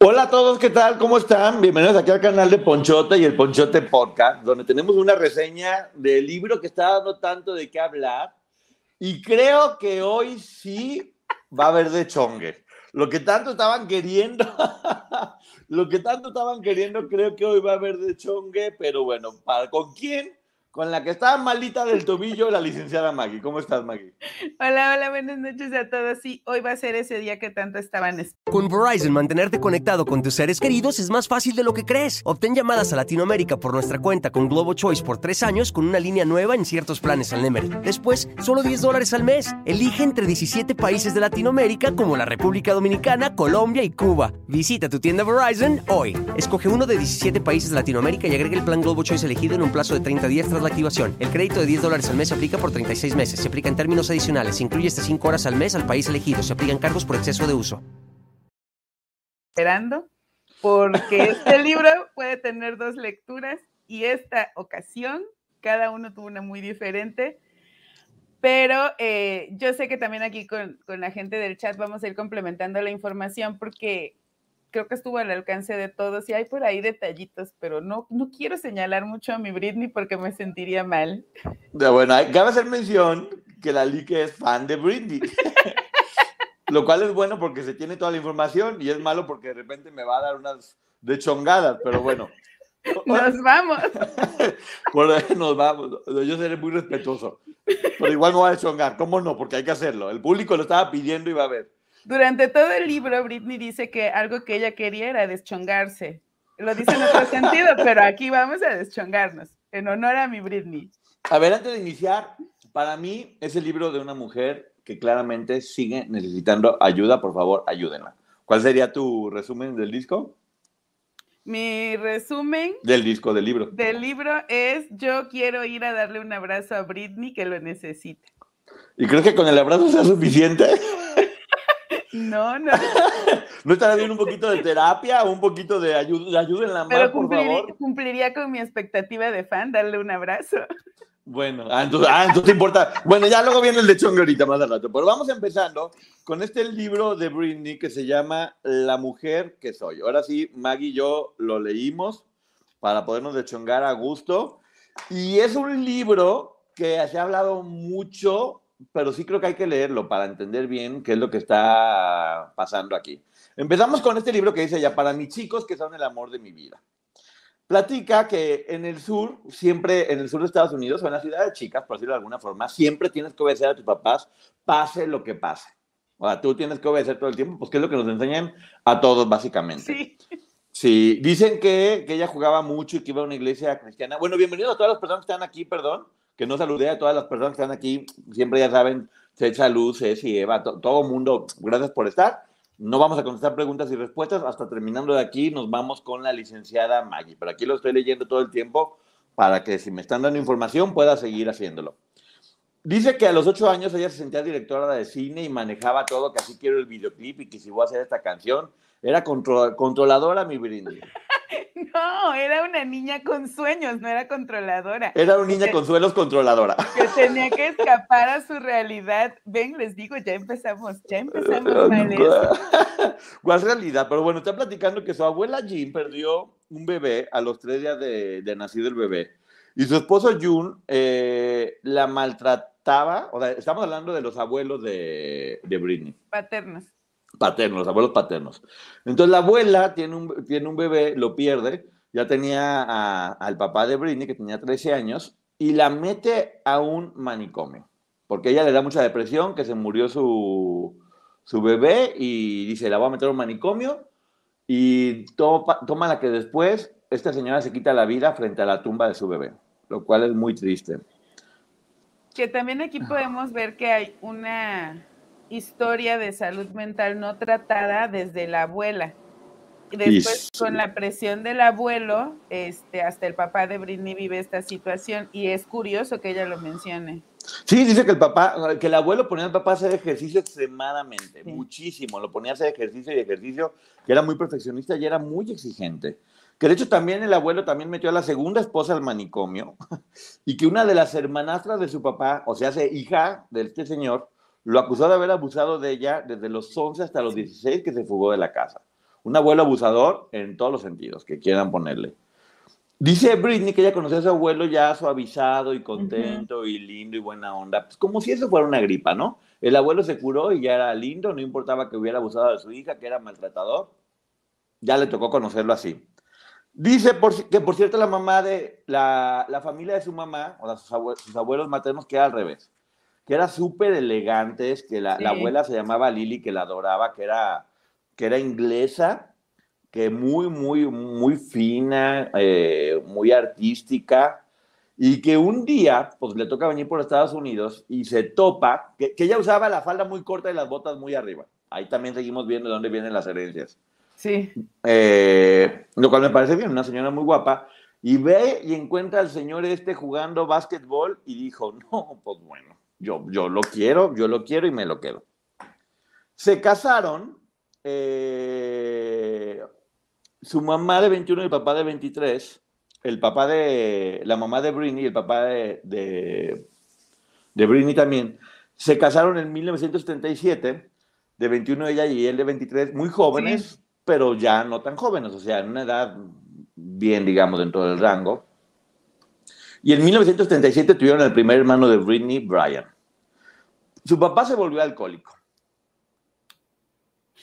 Hola a todos, ¿qué tal? ¿Cómo están? Bienvenidos aquí al canal de Ponchote y el Ponchote Podcast, donde tenemos una reseña del libro que está dando tanto de qué hablar. Y creo que hoy sí va a haber de chongue. Lo que tanto estaban queriendo, lo que tanto estaban queriendo, creo que hoy va a haber de chongue, pero bueno, ¿para con quién? Con la que estaba malita del tobillo, la licenciada Maggie. ¿Cómo estás, Maggie? Hola, hola, buenas noches a todos. Sí, hoy va a ser ese día que tanto estaban esperando. Con Verizon, mantenerte conectado con tus seres queridos es más fácil de lo que crees. Obtén llamadas a Latinoamérica por nuestra cuenta con Globo Choice por tres años con una línea nueva en ciertos planes al Nemery. Después, solo 10 dólares al mes. Elige entre 17 países de Latinoamérica como la República Dominicana, Colombia y Cuba. Visita tu tienda Verizon hoy. Escoge uno de 17 países de Latinoamérica y agrega el plan Globo Choice elegido en un plazo de 30 días tras la activación. El crédito de 10 dólares al mes se aplica por 36 meses. Se aplica en términos adicionales. Se incluye hasta 5 horas al mes al país elegido. Se aplican cargos por exceso de uso. Esperando, porque este libro puede tener dos lecturas y esta ocasión cada uno tuvo una muy diferente. Pero eh, yo sé que también aquí con, con la gente del chat vamos a ir complementando la información porque creo que estuvo al alcance de todos y hay por ahí detallitos, pero no, no quiero señalar mucho a mi Britney porque me sentiría mal. Ya, bueno, cabe hacer mención que la Lique es fan de Britney. Lo cual es bueno porque se tiene toda la información y es malo porque de repente me va a dar unas de chongadas, pero bueno. Nos vamos. Por ahí nos vamos. Yo seré muy respetuoso. Pero igual me voy a chongar. ¿Cómo no? Porque hay que hacerlo. El público lo estaba pidiendo y va a ver. Durante todo el libro, Britney dice que algo que ella quería era deschongarse. Lo dice en otro sentido, pero aquí vamos a deschongarnos, en honor a mi Britney. A ver, antes de iniciar, para mí es el libro de una mujer que claramente sigue necesitando ayuda. Por favor, ayúdenla. ¿Cuál sería tu resumen del disco? Mi resumen Del disco, del libro. del libro es yo quiero ir a darle un abrazo a Britney que lo necesita. ¿Y crees que con el abrazo sea suficiente? No, no, ¿No estará bien un poquito de terapia o un poquito de ayuda, ayuda en la mano, pero por cumpliría, favor? cumpliría con mi expectativa de fan darle un abrazo. Bueno, ah, entonces, ah, entonces importa. Bueno, ya luego viene el de chongo ahorita más al rato. Pero vamos empezando con este libro de Britney que se llama La mujer que soy. Ahora sí, Maggie y yo lo leímos para podernos dechongar a gusto. Y es un libro que se ha hablado mucho, pero sí creo que hay que leerlo para entender bien qué es lo que está pasando aquí. Empezamos con este libro que dice ya, para mis chicos que son el amor de mi vida. Platica que en el sur, siempre en el sur de Estados Unidos, o en las ciudades chicas, por decirlo de alguna forma, siempre tienes que obedecer a tus papás, pase lo que pase. O sea, tú tienes que obedecer todo el tiempo, pues que es lo que nos enseñan a todos, básicamente. Sí, Sí, dicen que, que ella jugaba mucho y que iba a una iglesia cristiana. Bueno, bienvenido a todas las personas que están aquí, perdón, que no saludé a todas las personas que están aquí. Siempre ya saben, César, Luz, Ceci, Eva, to- todo mundo, gracias por estar. No vamos a contestar preguntas y respuestas. Hasta terminando de aquí, nos vamos con la licenciada Maggie. Pero aquí lo estoy leyendo todo el tiempo para que si me están dando información pueda seguir haciéndolo. Dice que a los ocho años ella se sentía directora de cine y manejaba todo, que así quiero el videoclip y que si voy a hacer esta canción. Era contro- controladora mi Britney. no, era una niña con sueños, no era controladora. Era una niña con suelos controladora. que tenía que escapar a su realidad. Ven, les digo, ya empezamos, ya empezamos mal eso. ¿Cuál realidad? Pero bueno, está platicando que su abuela Jean perdió un bebé a los tres días de, de nacido el bebé. Y su esposo Jun eh, la maltrataba o sea, estamos hablando de los abuelos de, de Britney. Paternos. Paternos, los abuelos paternos. Entonces la abuela tiene un, tiene un bebé, lo pierde, ya tenía al papá de Britney, que tenía 13 años, y la mete a un manicomio, porque ella le da mucha depresión, que se murió su, su bebé, y dice, la voy a meter a un manicomio, y toma la que después esta señora se quita la vida frente a la tumba de su bebé, lo cual es muy triste. Que también aquí podemos ver que hay una historia de salud mental no tratada desde la abuela. Y después, sí. con la presión del abuelo, este, hasta el papá de Britney vive esta situación. Y es curioso que ella lo mencione. Sí, dice que el papá, que el abuelo ponía al papá a hacer ejercicio extremadamente, Sí. muchísimo. Lo ponía a hacer ejercicio y ejercicio, que era muy perfeccionista y era muy exigente. Que de hecho también el abuelo también metió a la segunda esposa al manicomio y que una de las hermanastras de su papá, o sea, se hija de este señor, lo acusó de haber abusado de ella desde los 11 hasta los 16 que se fugó de la casa. Un abuelo abusador en todos los sentidos que quieran ponerle. Dice Britney que ella conoció a su abuelo ya suavizado y contento y lindo y buena onda, pues como si eso fuera una gripa, ¿no? El abuelo se curó y ya era lindo, no importaba que hubiera abusado de su hija, que era maltratador, ya le tocó conocerlo así. Dice por, que, por cierto, la mamá de la, la familia de su mamá, o sea, sus, abue- sus abuelos maternos, que era al revés, que era súper elegantes, que la, abuela se llamaba Lily, que la adoraba, que era, que era inglesa, que muy, muy, muy fina, eh, muy artística, y que un día, pues le toca venir por Estados Unidos y se topa, que, que ella usaba la falda muy corta y las botas muy arriba. Ahí también seguimos viendo de dónde vienen las herencias. Sí. Eh, lo cual me parece bien, una señora muy guapa, y ve y encuentra al señor este jugando básquetbol y dijo, no, pues bueno, yo, yo lo quiero, yo lo quiero y me lo quedo. Se casaron, eh, su mamá de 21 y el papá de 23, el papá de, la mamá de Britney y el papá de, de, de Britney también, se casaron en 1977, de 21 ella y él de 23, muy jóvenes, pero ya no tan jóvenes, o sea, en una edad bien, digamos, dentro del rango. Y en 1977 tuvieron el primer hermano de Britney, Brian. Su papá se volvió alcohólico.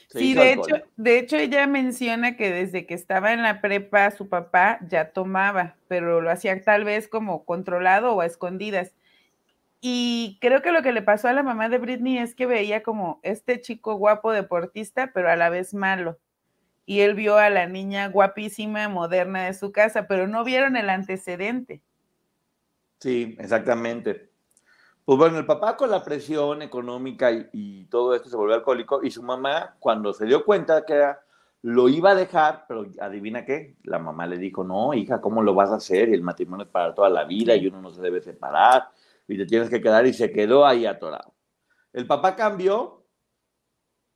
Se Sí, de hecho, de hecho ella menciona que desde que estaba en la prepa su papá ya tomaba, pero lo hacía tal vez como controlado o a escondidas. Y creo que lo que le pasó a la mamá de Britney es que veía como este chico guapo deportista, pero a la vez malo. Y él vio a la niña guapísima, moderna de su casa, pero no vieron el antecedente. Sí, exactamente. Pues bueno, el papá con la presión económica y, y todo esto se volvió alcohólico y su mamá cuando se dio cuenta que lo iba a dejar, pero adivina qué, la mamá le dijo, no, hija, ¿cómo lo vas a hacer? Y el matrimonio es para toda la vida y uno no se debe separar y te tienes que quedar y se quedó ahí atorado. El papá cambió,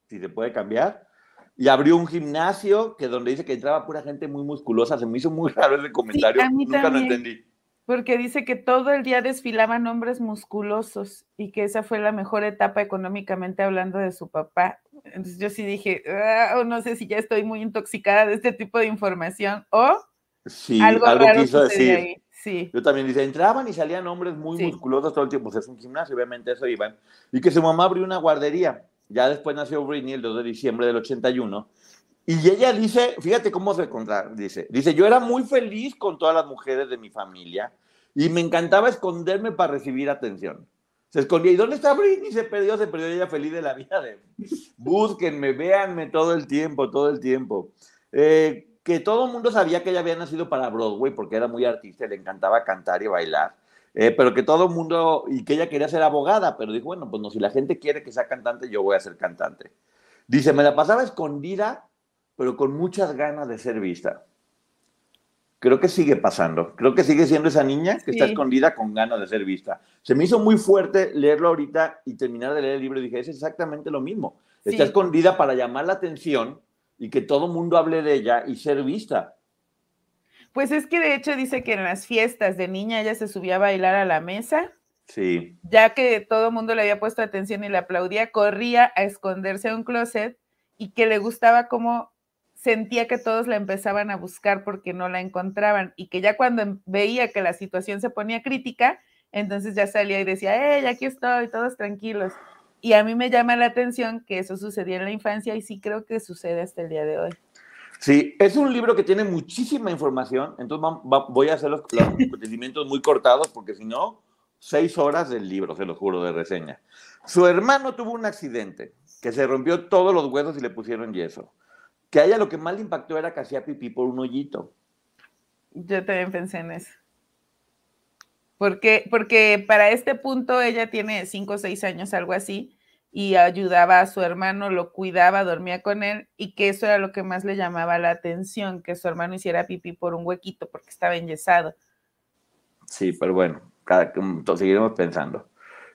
si se puede cambiar, y abrió un gimnasio que donde dice que entraba pura gente muy musculosa. Se me hizo muy raro ese comentario, a mí nunca también. lo entendí. Porque dice que todo el día desfilaban hombres musculosos y que esa fue la mejor etapa económicamente hablando de su papá. Entonces yo sí dije, "Ah, o no sé si ya estoy muy intoxicada de este tipo de información o Sí, algo, algo, raro quiso decir. ahí. Sí, Yo también dice, entraban y salían hombres muy Sí. musculosos todo el tiempo. Pues es un gimnasio, obviamente eso iban. Y que su mamá abrió una guardería. Ya después nació Britney el 2 de diciembre del 81. Y ella dice, fíjate cómo se dice, dice, yo era muy feliz con todas las mujeres de mi familia y me encantaba esconderme para recibir atención. Se escondía. ¿Y dónde está Britney? Se perdió, se perdió ella feliz de la vida de búsquenme, véanme todo el tiempo, todo el tiempo. Eh, que todo el mundo sabía que ella había nacido para Broadway porque era muy artista le encantaba cantar y bailar. Eh, pero que todo el mundo, y que ella quería ser abogada, pero dijo, bueno, pues no, si la gente quiere que sea cantante, yo voy a ser cantante. Dice, me la pasaba escondida, pero con muchas ganas de ser vista. Creo que sigue pasando. Creo que sigue siendo esa niña que está escondida con ganas de ser vista. Se me hizo muy fuerte leerlo ahorita y terminar de leer el libro y dije, es exactamente lo mismo. Está Sí. escondida para llamar la atención y que todo mundo hable de ella y ser vista. pues es que de hecho dice que en las fiestas de niña ella se subía a bailar a la mesa, Sí, ya que todo el mundo le había puesto atención y le aplaudía, corría a esconderse a un closet y que le gustaba cómo sentía que todos la empezaban a buscar porque no la encontraban y que ya cuando em- veía que la situación se ponía crítica, Entonces ya salía y decía, hey, aquí estoy, todos tranquilos. Y a mí me llama la atención que eso sucedía en la infancia y sí creo que sucede hasta el día de hoy. Sí, es un libro que tiene muchísima información, entonces voy a hacer los, los acontecimientos muy cortados porque si no, seis horas del libro, se lo juro, de reseña. Su hermano tuvo un accidente, que se rompió todos los huesos y le pusieron yeso. Que a ella lo que más le impactó era que hacía pipí por un hoyito. Yo también pensé en eso. Porque, porque para este punto ella tiene cinco o seis años, algo así, y ayudaba a su hermano, lo cuidaba, dormía con él, y que eso era lo que más le llamaba la atención, que su hermano hiciera pipí por un huequito porque estaba enyesado. Sí, pero bueno, cada, seguiremos pensando.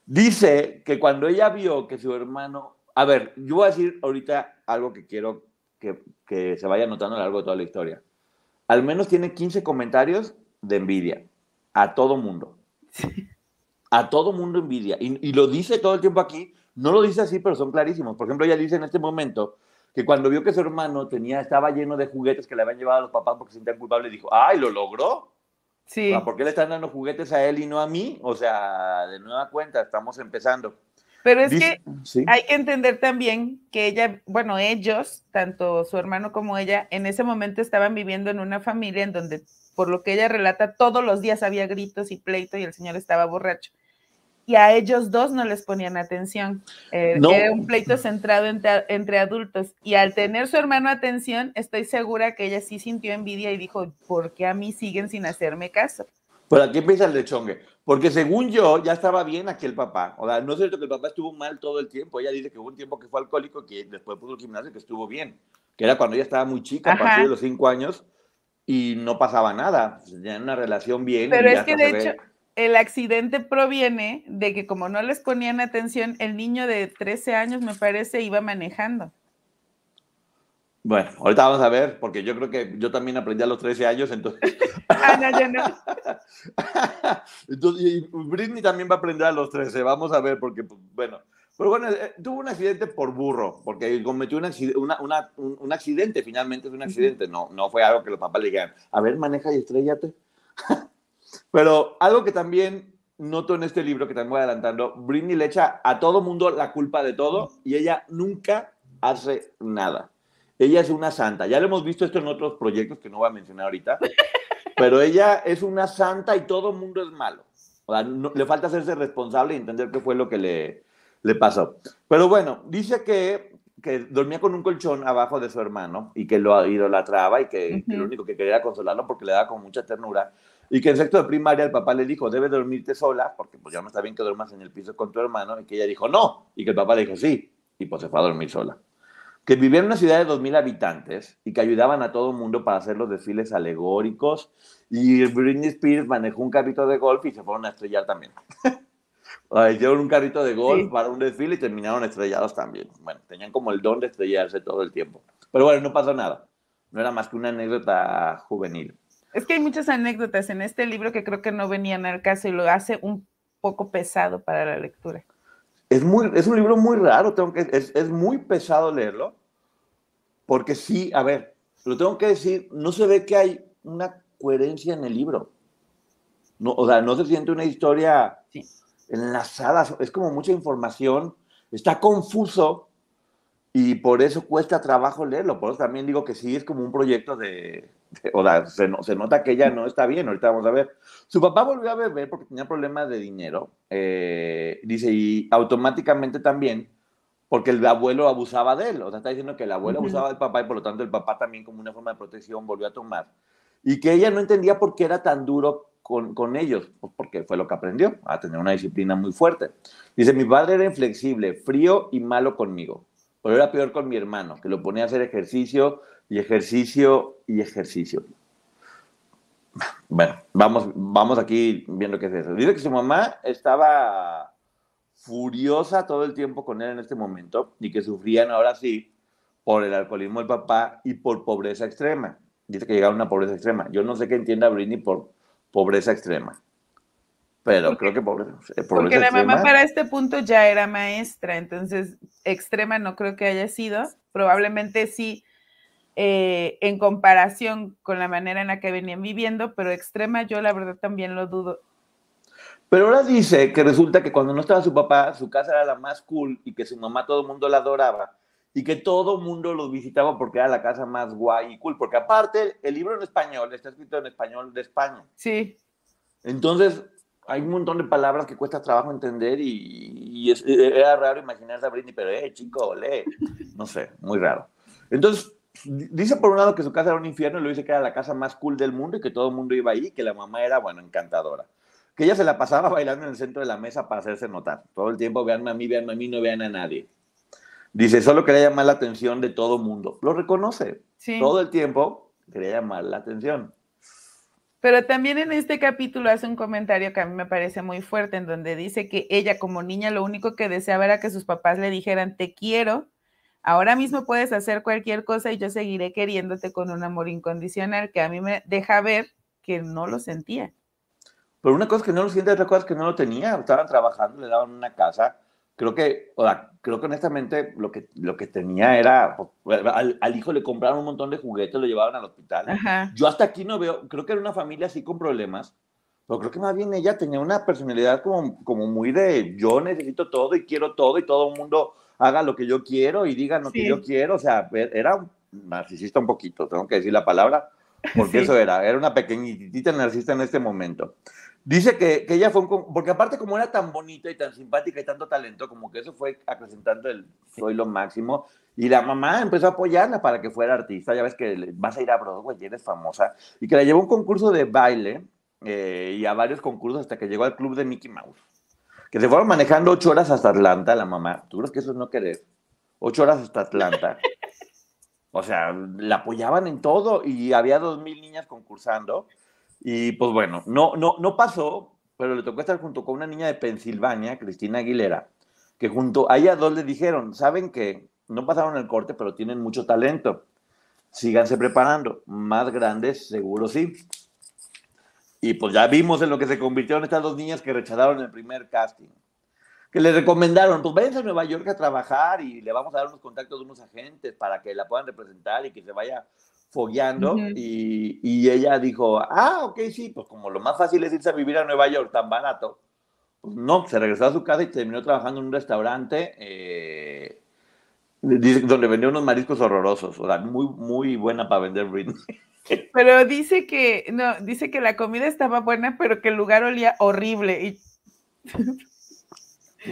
Dice que cuando ella vio que su hermano, a ver, yo voy a decir ahorita algo que quiero que, que se vaya notando a lo largo de toda la historia. Al menos tiene 15 comentarios de envidia a todo mundo. A todo mundo envidia. Y, lo dice todo el tiempo aquí. No lo dice así, pero son clarísimos. Por ejemplo, ella dice en este momento que cuando vio que su hermano tenía, estaba lleno de juguetes que le habían llevado a los papás porque se sentían culpables, dijo, ¡ay, lo logró! Sí. ¿Por qué le están dando juguetes a él y no a mí? O sea, de nueva cuenta, estamos empezando. Pero es que hay que entender también que ella, bueno, ellos, tanto su hermano como ella, en ese momento estaban viviendo en una familia en donde por lo que ella relata, todos los días había gritos y pleito y el señor estaba borracho. Y a ellos dos no les ponían atención. Eh, era un pleito centrado entre, adultos. Y al tener su hermano atención, estoy segura que ella sí sintió envidia y dijo, ¿por qué a mí siguen sin hacerme caso? Pues aquí empieza el lechongue. Porque según yo, ya estaba bien aquí el papá. O sea, no es cierto que el papá estuvo mal todo el tiempo. Ella dice que hubo un tiempo que fue alcohólico, que después puso el gimnasio, que estuvo bien. Que era cuando ella estaba muy chica, a partir de los cinco años y no pasaba nada, tenían una relación bien. Pero es que de hecho el accidente proviene de que como no les ponían atención, el niño de 13 años, me parece, iba manejando. Bueno, ahorita vamos a ver, porque yo creo que yo también aprendí a los 13 años, entonces... ah, no, ya no. entonces, y Britney también va a aprender a los 13, vamos a ver, porque, pues, bueno, pero bueno, eh, tuvo un accidente por burro, porque cometió un accidente, un, accidente, finalmente es un accidente, no, no fue algo que los papás le dijeran, a ver, maneja y estrellate. Pero algo que también noto en este libro, que también voy adelantando, Britney le echa a todo mundo la culpa de todo y ella nunca hace nada. Ella es una santa. Ya lo hemos visto esto en otros proyectos que no voy a mencionar ahorita, pero ella es una santa y todo el mundo es malo. O sea, le falta hacerse responsable y entender qué fue lo que le, le pasó. Pero bueno, dice que, que, dormía con un colchón abajo de su hermano y que lo idolatraba y que, que, lo único que quería era consolarlo porque le daba con mucha ternura. Y que en sexto de primaria el papá le dijo, debes dormirte sola, porque pues ya no está bien que duermas en el piso con tu hermano. Y que ella dijo, no. Y que el papá le dijo, sí. Y pues se fue a dormir sola. Que vivía en una ciudad de 2.000 habitantes y que ayudaban a todo el mundo para hacer los desfiles alegóricos. Y Britney Spears manejó un carrito de golf y se fueron a estrellar también. hicieron un carrito de golf para un desfile y terminaron estrellados también. Bueno, tenían como el don de estrellarse todo el tiempo. Pero bueno, no pasó nada. No era más que una anécdota juvenil. Es que hay muchas anécdotas en este libro que creo que no venían al caso y lo hace un poco pesado para la lectura. Es, muy, es un libro muy raro, tengo que, es, es muy pesado leerlo, porque sí, a ver, lo tengo que decir, no se ve que hay una coherencia en el libro. No, o sea, no se siente una historia sí enlazadas, es como mucha información, está confuso y por eso cuesta trabajo leerlo. Por eso también digo que sí es como un proyecto de, o sea, se, se, nota que ella no está bien, ahorita vamos a ver. Su papá volvió a beber porque tenía problemas de dinero, eh, dice, y automáticamente también porque el abuelo abusaba de él, o sea, está diciendo que el abuelo abusaba del papá y por lo tanto el papá también como una forma de protección volvió a tomar. Y que ella no entendía por qué era tan duro con, con, ellos, pues porque fue lo que aprendió, a tener una disciplina muy fuerte. Dice, mi padre era inflexible, frío y malo conmigo, pero era peor con mi hermano, que lo ponía a hacer ejercicio y ejercicio y ejercicio. Bueno, vamos, vamos aquí viendo qué es eso. Dice que su mamá estaba furiosa todo el tiempo con él en este momento y que sufrían ahora sí por el alcoholismo del papá y por pobreza extrema. Dice que llegaron a una pobreza extrema. Yo no sé qué entienda Britney por pobreza extrema. Pero creo que pobreza, eh, Porque la mamá para este punto ya era maestra, entonces extrema no creo que haya sido. Probablemente sí, eh, en comparación con la manera en la que venían viviendo, pero extrema yo la verdad también lo dudo. Pero ahora dice que resulta que cuando no estaba su papá, su casa era la más cool y que su mamá todo el mundo la adoraba y que todo el mundo los visitaba porque era la casa más guay y cool. Porque aparte, el libro en español está escrito en español de España. Sí. Entonces, hay un montón de palabras que cuesta trabajo entender y, es, era raro imaginarse a Britney, pero, eh, chico, lee. No sé, muy raro. Entonces, dice por un lado que su casa era un infierno y lo dice que era la casa más cool del mundo y que todo el mundo iba ahí, que la mamá era, bueno, encantadora. Que ella se la pasaba bailando en el centro de la mesa para hacerse notar. Todo el tiempo, veanme a mí, veanme a mí, no vean a nadie. Dice, solo quería llamar la atención de todo el mundo. Lo reconoce. Todo el tiempo quería llamar la atención. Pero también en este capítulo hace un comentario que a mí me parece muy fuerte, en donde dice que ella como niña lo único que deseaba era que sus papás le dijeran, te quiero, ahora mismo puedes hacer cualquier cosa y yo seguiré queriéndote con un amor incondicional, que a mí me deja ver que no lo sentía. Pero una cosa es que no lo siente, otra cosa es que no lo tenía, estaban trabajando, le daban una casa, creo que, o sea, creo que honestamente lo que, lo que tenía era, pues, al, hijo le compraron un montón de juguetes, lo llevaban al hospital. Yo hasta aquí no veo, creo que era una familia así con problemas, pero creo que más bien ella tenía una personalidad como, como muy de yo necesito todo y quiero todo y todo el mundo haga lo que yo quiero y diga lo que yo quiero. O sea, e, era un narcisista un poquito, tengo que decir la palabra, porque eso era, era una pequeñita narcisista en este momento. Dice que, que, ella fue un... Porque aparte como era tan bonita y tan simpática y tanto talento, como que eso fue acrecentando el soy lo máximo. Y la mamá empezó a apoyarla para que fuera artista. Ya ves que vas a ir a Broadway y eres famosa. Y que la llevó a un concurso de baile eh, y a varios concursos hasta que llegó al club de Mickey Mouse. Que se fueron manejando ocho horas hasta Atlanta, la mamá. ¿Tú crees que eso es no querer? Ocho horas hasta Atlanta. O sea, la apoyaban en todo y había dos mil niñas concursando. Y pues bueno, no, no, no pasó, pero le tocó estar junto con una niña de Pensilvania, Cristina Aguilera, que junto a ella dos le dijeron, saben que no pasaron el corte, pero tienen mucho talento. Síganse preparando. Más grandes, seguro sí. Y pues ya vimos en lo que se convirtieron estas dos niñas que rechazaron el primer casting. Que le recomendaron, pues váyanse a Nueva York a trabajar y le vamos a dar unos contactos de unos agentes para que la puedan representar y que se vaya fogueando y, ella dijo, ah, ok, sí, pues como lo más fácil es irse a vivir a Nueva York, tan barato. Pues no, se regresó a su casa y terminó trabajando en un restaurante eh, donde vendió unos mariscos horrorosos, o sea, muy, muy buena para vender Britney. Pero dice que, no, dice que la comida estaba buena, pero que el lugar olía horrible. Y...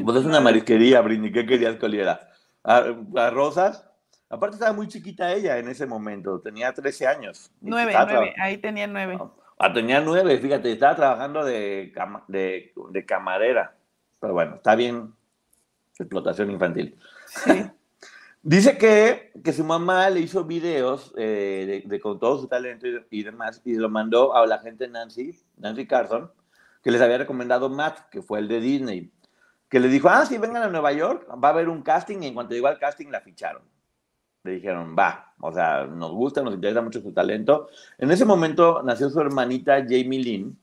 Pues es una marisquería, Britney, ¿qué querías que oliera? ¿A rosas? Aparte estaba muy chiquita ella en ese momento, tenía 13 años. Nueve, nueve, ahí tenía nueve. Ah, tenía nueve, fíjate, estaba trabajando de, de, de, camarera. Pero bueno, está bien, explotación infantil. Dice que, que, su mamá le hizo videos eh, de, con todo su talento y, demás, y lo mandó a la gente Nancy, Nancy Carson, que les había recomendado Matt, que fue el de Disney, que le dijo, ah, sí, vengan a Nueva York, va a haber un casting, y en cuanto llegó al casting la ficharon le dijeron, va, o sea, nos gusta, nos interesa mucho su talento. En ese momento nació su hermanita Jamie Lynn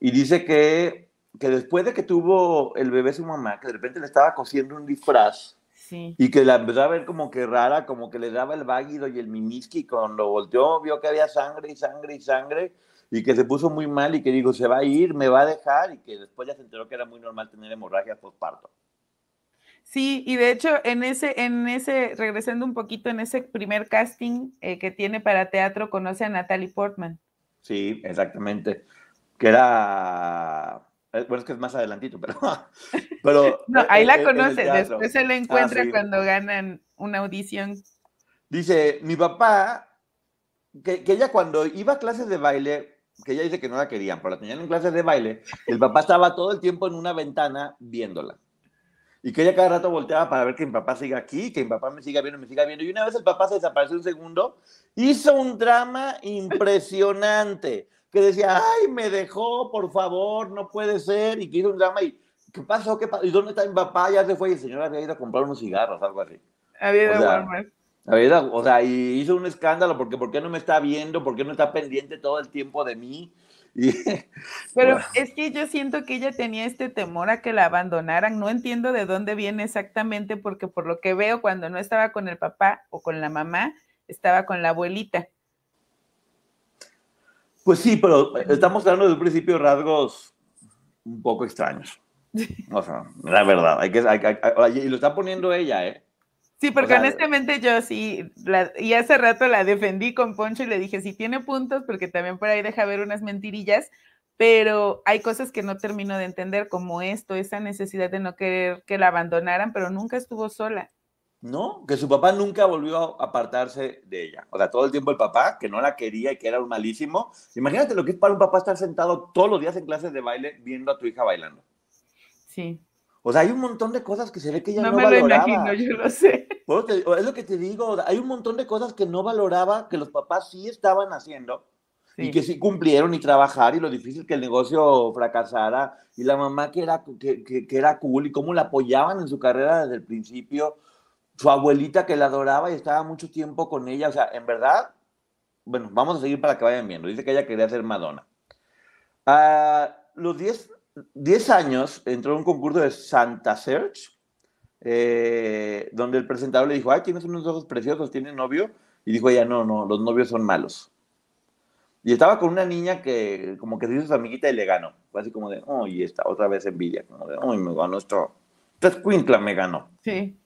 y dice que, que después de que tuvo el bebé su mamá, que de repente le estaba cosiendo un disfraz y que la empezó a ver como que rara, como que le daba el váguido y el mimiski, cuando volteó vio que había sangre y sangre y sangre y que se puso muy mal y que dijo, se va a ir, me va a dejar y que después ya se enteró que era muy normal tener hemorragia postparto. Sí, y de hecho, en ese, en ese, regresando un poquito, en ese primer casting eh, que tiene para teatro, conoce a Natalie Portman. Sí, exactamente. Que era. Eh, bueno, es que es más adelantito, pero. pero no, ahí la conoce, después se la encuentra ah, cuando ganan una audición. Dice, mi papá, que, que, ella cuando iba a clases de baile, que ella dice que no la querían, pero la tenían en clases de baile, el papá estaba todo el tiempo en una ventana viéndola y que ella cada rato volteaba para ver que mi papá siga aquí, que mi papá me siga viendo, me siga viendo. Y una vez el papá se desapareció un segundo, hizo un drama impresionante, que decía, ay, me dejó, por favor, no puede ser, y que hizo un drama y, ¿qué pasó? ¿Qué pasó? ¿Y dónde está mi papá? Ya se fue y el señor había ido a comprar unos cigarros, algo así. Había ido a Walmart. Había o sea, y hizo un escándalo porque ¿por qué no me está viendo? ¿Por qué no está pendiente todo el tiempo de mí? Pero es que yo siento que ella tenía este temor a que la abandonaran. No entiendo de dónde viene exactamente, porque por lo que veo, cuando no estaba con el papá o con la mamá, estaba con la abuelita. Pues sí, pero estamos hablando de un principio rasgos un poco extraños. O sea, la verdad, hay que, y lo está poniendo ella, ¿eh? Sí, porque honestamente yo sí, y hace rato la defendí con Poncho y le dije, si tiene puntos, porque también por ahí deja ver unas mentirillas, pero hay cosas que no termino de entender, como esto, esa necesidad de no querer que la abandonaran, pero nunca estuvo sola. No, que su papá nunca volvió a apartarse de ella. O sea, todo el tiempo el papá, que no la quería y que era un malísimo. Imagínate lo que es para un papá estar sentado todos los días en clases de baile viendo a tu hija bailando. Sí. O sea, hay un montón de cosas que se ve que ella no, no me valoraba. lo imagino, yo lo sé. es lo que te digo, hay un montón de cosas que no valoraba, que los papás sí estaban haciendo y que sí cumplieron y trabajar y lo difícil que el negocio fracasara y la mamá que era, que, que, era cool y cómo la apoyaban en su carrera desde el principio, su abuelita que la adoraba y estaba mucho tiempo con ella, o sea, en verdad, bueno, vamos a seguir para que vayan viendo, dice que ella quería ser Madonna. A los 10 10 años entró en un concurso de Santa Search, eh, donde el presentador le dijo, ay, tienes unos ojos preciosos, ¿tienes novio? Y dijo ella, no, no, los novios son malos. Y estaba con una niña que como que dice su amiguita y le ganó. Fue así como de, oh, y esta otra vez envidia, como de, oh, me ganó esto. Entonces Quintla me ganó. Sí.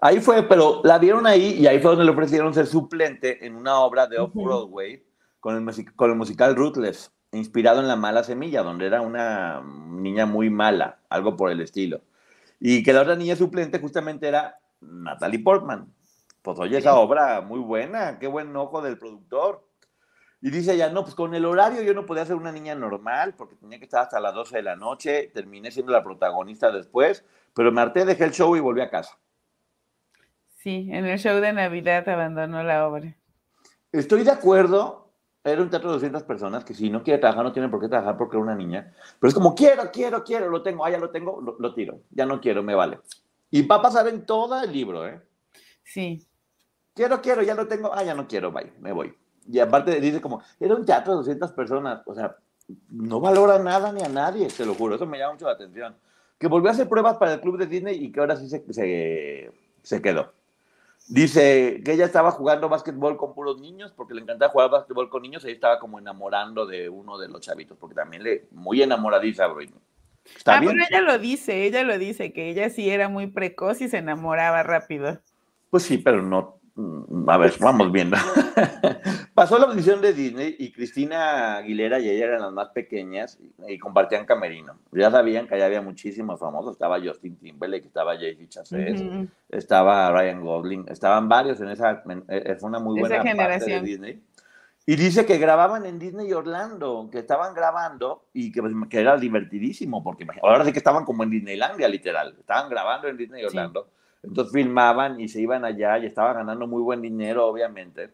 Ahí fue, pero la vieron ahí y ahí fue donde le ofrecieron ser suplente en una obra de Off-Broadway con, el, con el musical Ruthless inspirado en La Mala Semilla, donde era una niña muy mala, algo por el estilo. Y que la otra niña suplente justamente era Natalie Portman. Pues oye, esa obra muy buena, qué buen ojo del productor. Y dice ella, no, pues con el horario yo no podía ser una niña normal, porque tenía que estar hasta las 12 de la noche, terminé siendo la protagonista después, pero me harté, dejé el show y volví a casa. Sí, en el show de Navidad abandonó la obra. Estoy de acuerdo era un teatro de 200 personas que si no quiere trabajar no tiene por qué trabajar porque era una niña. Pero es como, quiero, quiero, quiero, lo tengo, ah, ya lo tengo, lo, tiro. Ya no quiero, me vale. Y va a pasar en todo el libro, ¿eh? Sí. Quiero, quiero, ya lo tengo, ah, ya no quiero, bye, me voy. Y aparte dice como, era un teatro de 200 personas, o sea, no valora nada ni a nadie, te lo juro, eso me llama mucho la atención. Que volvió a hacer pruebas para el club de Disney y que ahora sí se, se, se quedó. Dice que ella estaba jugando básquetbol con puros niños porque le encantaba jugar básquetbol con niños y estaba como enamorando de uno de los chavitos porque también le muy enamoradiza a Britney. ah, pero ella lo dice, ella lo dice, que ella sí era muy precoz y se enamoraba rápido. Pues sí, pero no, a ver, vamos viendo. Pasó la audición de Disney y Cristina Aguilera y ella eran las más pequeñas y, compartían camerino. Ya sabían que allá había muchísimos famosos. Estaba Justin Timberlake, estaba Jay Chasez, estaba Ryan Gosling, estaban varios en esa. Eh, fue una muy buena parte de Disney. Y dice que grababan en Disney Orlando, que estaban grabando y que, pues, que era divertidísimo, porque ahora sí que estaban como en Disneylandia, literal. Estaban grabando en Disney Orlando. Entonces filmaban y se iban allá y estaban ganando muy buen dinero, obviamente.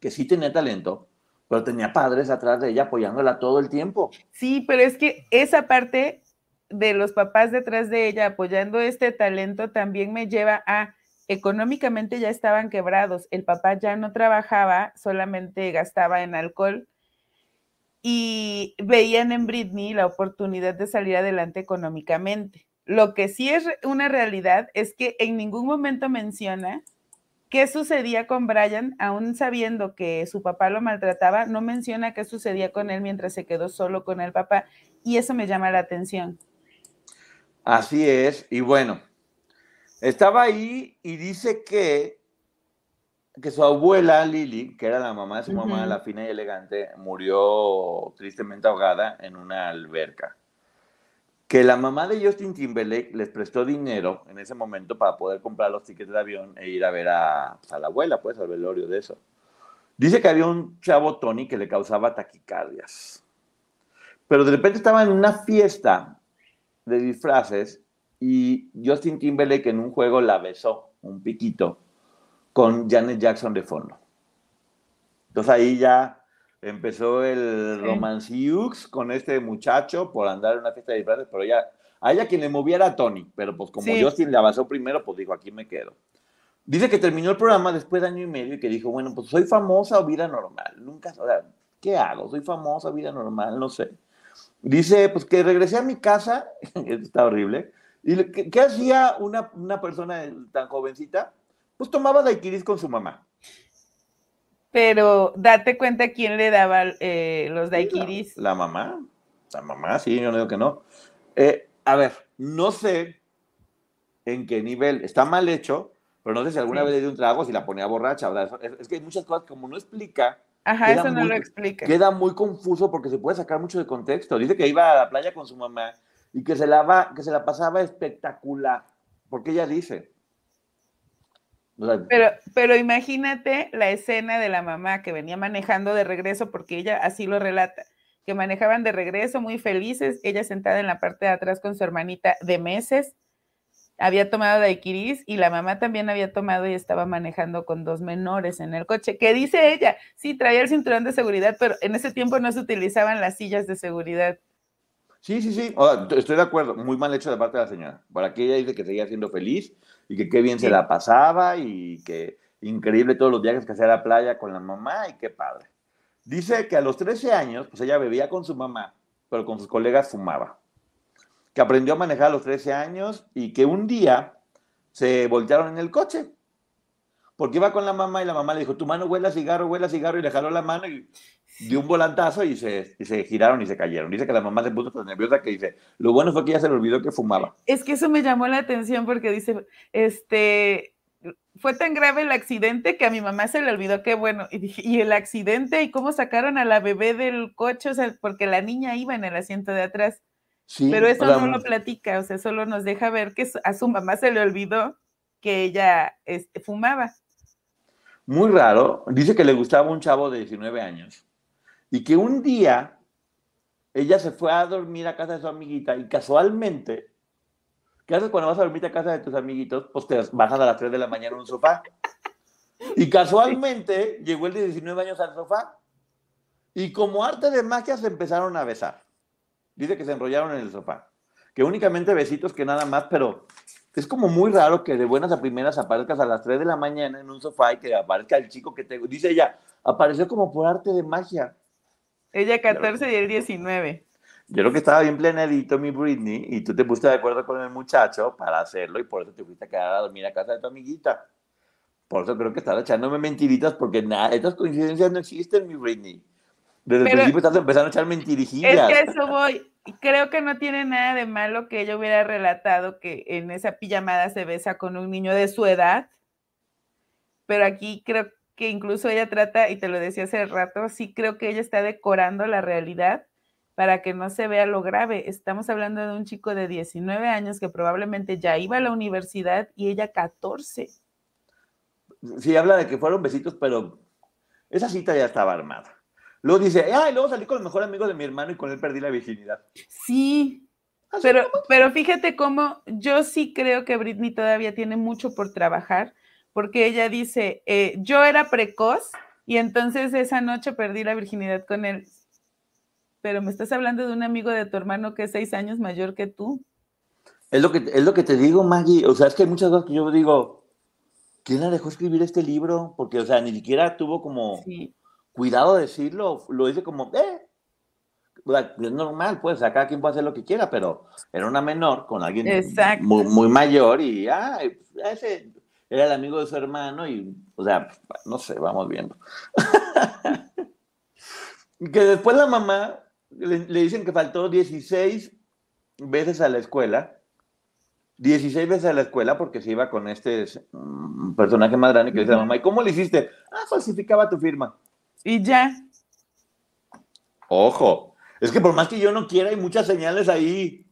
Que sí tenía talento, pero tenía padres atrás de ella apoyándola todo el tiempo. Sí, pero es que esa parte de los papás detrás de ella apoyando este talento también me lleva a económicamente ya estaban quebrados, el papá ya no trabajaba, solamente gastaba en alcohol y veían en Britney la oportunidad de salir adelante económicamente. Lo que sí es una realidad es que en ningún momento menciona qué sucedía con Brian, aún sabiendo que su papá lo maltrataba, no menciona qué sucedía con él mientras se quedó solo con el papá. Y eso me llama la atención. Así es, y bueno, estaba ahí y dice que, que su abuela Lily, que era la mamá de su mamá, la fina y elegante, murió tristemente ahogada en una alberca que la mamá de Justin Timberlake les prestó dinero en ese momento para poder comprar los tickets de avión e ir a ver a, la abuela, pues, al velorio de eso. Dice que había un chavo Tony que le causaba taquicardias. Pero de repente estaba en una fiesta de disfraces y Justin Timberlake en un juego la besó, un piquito, con Janet Jackson de fondo. Entonces ahí ya empezó el romanciux con este muchacho por andar en una fiesta de disfraces, pero ya, a ella quien le movía era Tony, pero pues como Justin le avanzó primero, pues dijo, aquí me quedo. Dice que terminó el programa después de año y medio y que dijo, bueno, pues soy famosa o vida normal. Nunca, o sea, ¿qué hago? Soy famosa o vida normal, no sé. Dice, pues que regresé a mi casa, está horrible, y ¿qué, hacía una, una persona tan jovencita? Pues tomaba daiquiris con su mamá pero date cuenta quién le daba eh, los daiquiris. La, mamá. La mamá, sí, yo no digo que no. Eh, a ver, no sé en qué nivel está mal hecho, pero no sé si alguna Sí. vez le dio un trago, si la ponía borracha. ¿verdad? Es, es que hay muchas cosas como no explica. Ajá, eso no muy- lo explica. Queda muy confuso porque se puede sacar mucho de contexto. Dice que iba a la playa con su mamá y que se la, va, que se la pasaba espectacular. Porque ella dice. O sea, Pero, pero imagínate la escena de la mamá que venía manejando de regreso, porque ella así lo relata, que manejaban de regreso muy felices, ella sentada en la parte de atrás con su hermanita de meses, había tomado daiquiris y la mamá también había tomado y estaba manejando con dos menores en el coche, que dice ella, sí, traía el cinturón de seguridad, pero en ese tiempo no se utilizaban las sillas de seguridad. Sí, sí, sí. Estoy de acuerdo. Muy mal hecho de parte de la señora. Para que ella dice que seguía siendo feliz y que qué bien se la pasaba y que increíble todos los viajes que hacía a la playa con la mamá y qué padre. Dice que a los 13 años, pues ella bebía con su mamá, pero con sus colegas fumaba. Que aprendió a manejar a los 13 años y que un día se voltearon en el coche. Porque iba con la mamá y la mamá le dijo, tu mano huele a cigarro, huele a cigarro, y le jaló la mano y dio un volantazo y se, y se giraron y se cayeron. Dice que la mamá se puso tan nerviosa que dice, lo bueno fue que ya se le olvidó que fumaba. Es que eso me llamó la atención porque dice, este, fue tan grave el accidente que a mi mamá se le olvidó qué bueno. Y dije, ¿y el accidente? ¿Y cómo sacaron a la bebé del coche? O sea, porque la niña iba en el asiento de atrás. Sí, Pero eso no lo platica, o sea, solo nos deja ver que a su mamá se le olvidó que ella este, fumaba. muy raro. Dice que le gustaba un chavo de 19 años y que un día ella se fue a dormir a casa de su amiguita y casualmente, ¿qué haces cuando vas a dormir a casa de tus amiguitos? Pues te bajas a las 3 de la mañana en un sofá. Y casualmente llegó el de 19 años al sofá y como arte de magia se empezaron a besar. Dice que se enrollaron en el sofá. Que únicamente besitos que nada más, pero es como muy raro que de buenas a primeras aparezcas a las 3 de la mañana en un sofá y que aparezca el chico que te... Dice ella, apareció como por arte de magia. Ella 14 y él 19. Yo creo que estaba bien planeadito mi Britney y tú te pusiste de acuerdo con el muchacho para hacerlo y por eso te fuiste a quedar a dormir a casa de tu amiguita. Por eso creo que estás echándome mentiritas porque nada, estas coincidencias no existen, mi Britney. Desde el principio estás empezando a echar Es mentirijillas. que a eso voy. Creo que no tiene nada de malo que ella hubiera relatado que en esa pijamada se besa con un niño de su edad. Pero aquí creo que incluso ella trata, y te lo decía hace rato, sí creo que ella está decorando la realidad para que no se vea lo grave. Estamos hablando de un chico de 19 años que probablemente ya iba a la universidad y ella 14. Sí, habla de que fueron besitos, pero esa cita ya estaba armada. Luego dice, ay, luego salí con el mejor amigo de mi hermano y con él perdí la virginidad. Sí, pero, pero fíjate cómo yo sí creo que Britney todavía tiene mucho por trabajar, porque ella dice, eh, yo era precoz y entonces esa noche perdí la virginidad con él. Pero me estás hablando de un amigo de tu hermano que es seis años mayor que tú. Es lo que, es lo que te digo, Maggie. O sea, es que hay muchas cosas que yo digo, ¿quién la dejó escribir este libro? Porque, o sea, ni siquiera tuvo como Sí, cuidado de decirlo. Lo dice como, eh. O sea, es normal, pues, cada quien puede hacer lo que quiera, pero era una menor con alguien muy, muy mayor y, ah, ese era el amigo de su hermano y, o sea, no sé, vamos viendo. que después la mamá le, le dicen que faltó 16 veces a la escuela. 16 veces a la escuela porque se iba con este mm, personaje más grande que dice la mamá. ¿Y cómo le hiciste? Ah, falsificaba tu firma. y ya. Ojo, es que por más que yo no quiera, hay muchas señales ahí.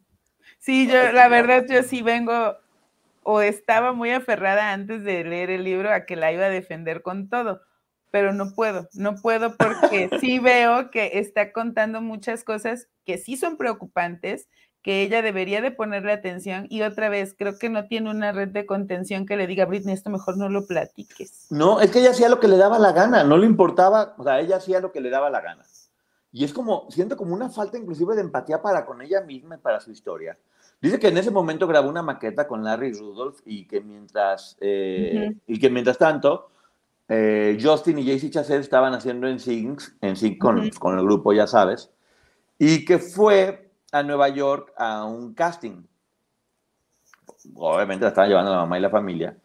Sí, yo, la verdad, yo sí vengo o estaba muy aferrada antes de leer el libro a que la iba a defender con todo, pero no puedo, no puedo porque sí veo que está contando muchas cosas que sí son preocupantes, que ella debería de ponerle atención y otra vez creo que no tiene una red de contención que le diga, Britney, esto mejor no lo platiques. No, es que ella hacía lo que le daba la gana, no le importaba, o sea, ella hacía lo que le daba la gana. Y es como, siento como una falta inclusive de empatía para con ella misma y para su historia. Dice que en ese momento grabó una maqueta con Larry Rudolph y que mientras, eh, Ujú. y que mientras tanto, eh, Justin y JC Chasset estaban haciendo en Sync, en Sync con, Ujú. con el grupo, ya sabes, y que fue a Nueva York a un casting. Obviamente la estaban llevando la mamá y la familia.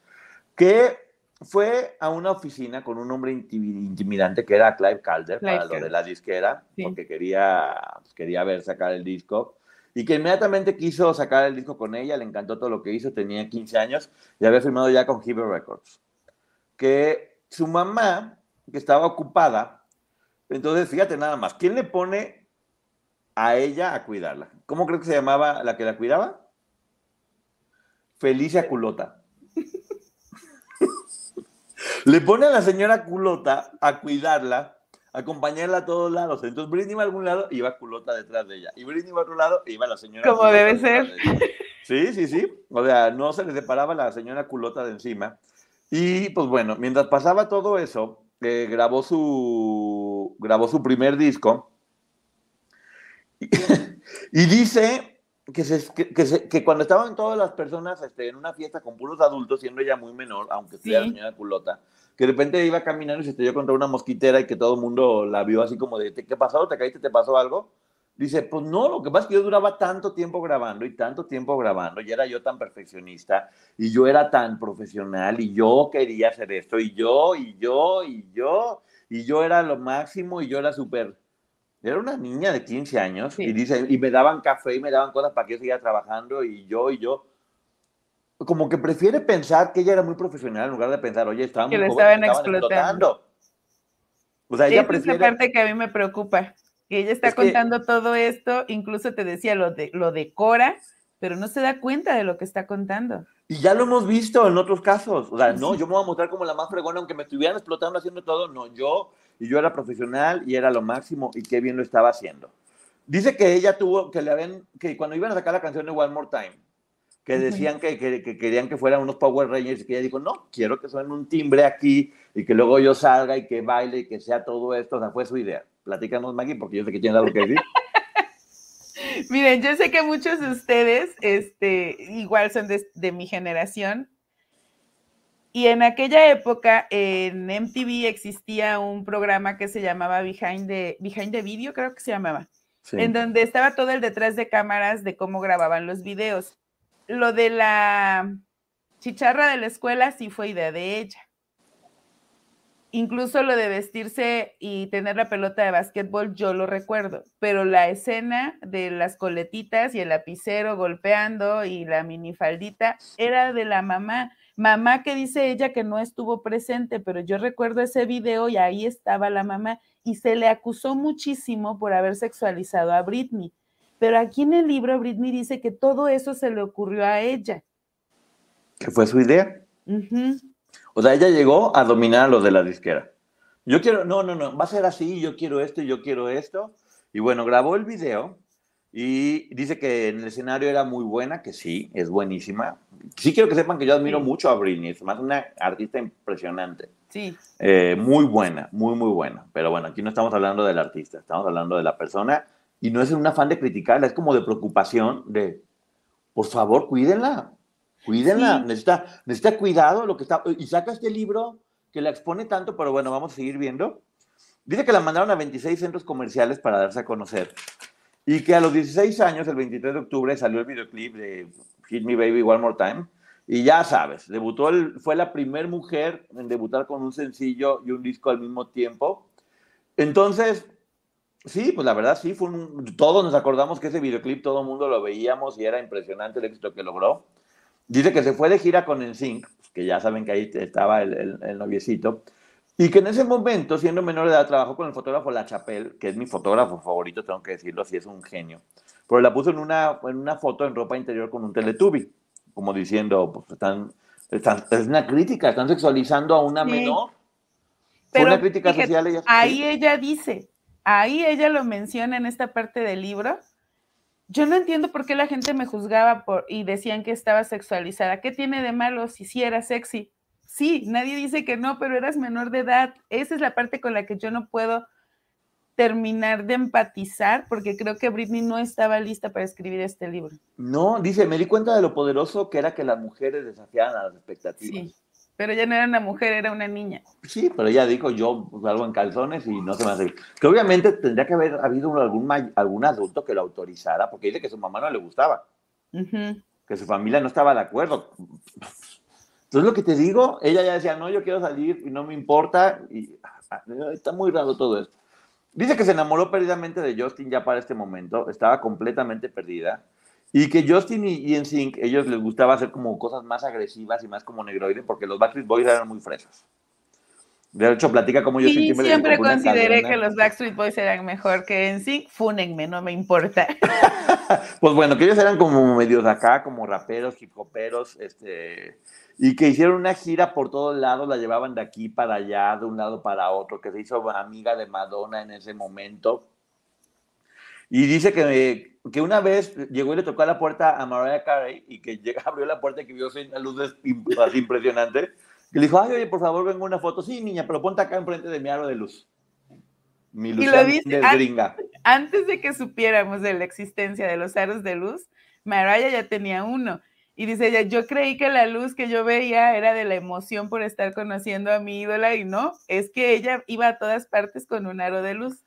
Que fue a una oficina con un hombre inti- intimidante que era Clive Calder Clive para lo de Calder. la disquera, Sí. porque quería, quería ver sacar el disco. Y que inmediatamente quiso sacar el disco con ella, le encantó todo lo que hizo, tenía 15 años y había firmado ya con Heber Records. Que su mamá, que estaba ocupada, entonces fíjate nada más, ¿quién le pone a ella a cuidarla? ¿Cómo creo que se llamaba la que la cuidaba? Felicia Culota. Le pone a la señora Culota a cuidarla, acompañarla a todos lados. Entonces Britney iba a algún lado y iba Culota detrás de ella. Y Britney iba a otro lado y iba la señora Como debe ser. de. Sí, sí, sí. O sea, no se le separaba la señora Culota de encima. Y pues bueno, mientras pasaba todo eso, eh, grabó, su, grabó su primer disco. Y, y dice que, se- que, que se- que cuando estaban todas las personas este, en una fiesta con puros adultos, siendo ella muy menor, aunque sea la Sí. señora culota, que de repente iba caminando y se estrelló contra una mosquitera y que todo el mundo la vio así como de, "¿Te- ¿qué pasó? ¿Te caíste? ¿Te pasó algo? Dice, pues no, lo que pasa es que yo duraba tanto tiempo grabando y tanto tiempo grabando, y era yo tan perfeccionista, y yo era tan profesional, y yo quería hacer esto, y yo, y yo, y yo, y yo era lo máximo, y yo era súper... Era una niña de 15 años, Sí. y dice, y me daban café, y me daban cosas para que yo siguiera trabajando, y yo, y yo... Como que prefiere pensar que ella era muy profesional en lugar de pensar, oye, estaba Que muy joven, estaban me explotando. O sea, Esa ella es prefiere... la parte que a mí me preocupa. Que ella está Es que- contando todo esto, incluso te decía, lo, de, lo decora, pero no se da cuenta de lo que está contando. Y ya lo hemos visto en otros casos. O sea, no, Sí. yo me voy a mostrar como la más fregona, aunque me estuvieran explotando haciendo todo. No, yo, y yo era profesional y era lo máximo y qué bien lo estaba haciendo. Dice que ella tuvo, que le habían, que cuando iban a sacar la canción de One More Time, que decían que, que- que querían que fueran unos Power Rangers y que ella dijo, no, quiero que suene un timbre aquí y que luego yo salga y que baile y que sea todo esto. O sea, fue su idea. Platícanos, Maggie, porque yo sé que tienes algo que decir. Miren, yo sé que muchos de ustedes, este, igual son de, de mi generación. Y en aquella época en MTV existía un programa que se llamaba Behind the, Behind the Video, creo que se llamaba, Sí. en donde estaba todo el detrás de cámaras de cómo grababan los videos. Lo de la chicharra de la escuela sí fue idea de ella. Incluso lo de vestirse y tener la pelota de básquetbol, yo lo recuerdo, pero la escena de las coletitas y el lapicero golpeando y la minifaldita era de la mamá. Mamá que dice ella que no estuvo presente, pero yo recuerdo ese video y ahí estaba la mamá y se le acusó muchísimo por haber sexualizado a Britney. Pero aquí en el libro Britney dice que todo eso se le ocurrió a ella. Que fue su idea. O sea, ella llegó a dominar a los de la disquera. Yo quiero, no, no, no, va a ser así, yo quiero esto y yo quiero esto. Y bueno, grabó el video y dice que en el escenario era muy buena, que sí, es buenísima. Sí quiero que sepan que yo admiro Sí. mucho a Britney, es más una artista impresionante. Sí, Eh, muy buena, muy, muy buena. Pero bueno, aquí no estamos hablando del artista, estamos hablando de la persona. Y no es un afán de criticarla, es como de preocupación de, por favor, cuídenla, cuídenla. Sí. Necesita, necesita cuidado lo que está... Y saca este libro que la expone tanto, pero bueno, vamos a seguir viendo. Dice que la mandaron a 26 centros comerciales para darse a conocer. Y que a los 16 años, el 23 de octubre, salió el videoclip de Hit Me Baby One More Time. Y ya sabes, debutó el- fue la primera mujer en debutar con un sencillo y un disco al mismo tiempo. Entonces, sí, pues la verdad sí, fue un- todos nos acordamos que ese videoclip todo el mundo lo veíamos y era impresionante el éxito que logró. Dice que se fue de gira con NSYNC, que ya saben que ahí estaba el, el- el noviecito, y que en ese momento, siendo menor de edad, trabajó con el fotógrafo La Chapelle, que es mi fotógrafo favorito, tengo que decirlo, así es un genio. Pero la puso en una, en una foto en ropa interior con un teletubi, como diciendo, pues están, están- es una crítica, están sexualizando a una Sí. menor. Pero una crítica fíjate, social. Ella, ahí sí. ella dice, ahí ella lo menciona en esta parte del libro. Yo no entiendo por qué la gente me juzgaba por, y decían que estaba sexualizada. ¿Qué tiene de malo si sí era sexy? Sí, nadie dice que no, pero eras menor de edad. Esa es la parte con la que yo no puedo terminar de empatizar porque creo que Britney no estaba lista para escribir este libro. No, dice, me di cuenta de lo poderoso que era que las mujeres desafiaran a las expectativas. Sí, pero ella no era una mujer, era una niña. Sí, pero ella dijo, yo salgo en calzones y no se me hace. Que obviamente tendría que haber habido algún, algún adulto que lo autorizara, porque dice que su mamá no le gustaba, que su familia no estaba de acuerdo. Entonces lo que te digo, ella ya decía, no, yo quiero salir y no me importa. Y ah, está muy raro todo esto. Dice que se enamoró perdidamente de Justin ya para este momento, estaba completamente perdida. Y que Justin y, y NSYNC, ellos les gustaba hacer como cosas más agresivas y más como negroide, porque los Backstreet Boys eran muy frescos. De hecho, platica como yo sí, siempre consideré que los Backstreet Boys eran mejor que NSYNC. Fúnenme, no me importa. pues bueno, que ellos eran como medios de acá, como raperos, hip hoperos, este, y que hicieron una gira por todos lados, la llevaban de aquí para allá, de un lado para otro, que se hizo amiga de Madonna en ese momento. Y dice que, que una vez llegó y le tocó a la puerta a Mariah Carey y que llega, abrió la puerta y que vio una luz así impresionante. Y le dijo, ay, oye, por favor, venga una foto. Sí, niña, pero ponte acá enfrente de mi aro de luz. Mi luz de gringa. Antes de que supiéramos de la existencia de los aros de luz, Mariah ya tenía uno. Y dice ella, yo creí que la luz que yo veía era de la emoción por estar conociendo a mi ídola y no, es que ella iba a todas partes con un aro de luz.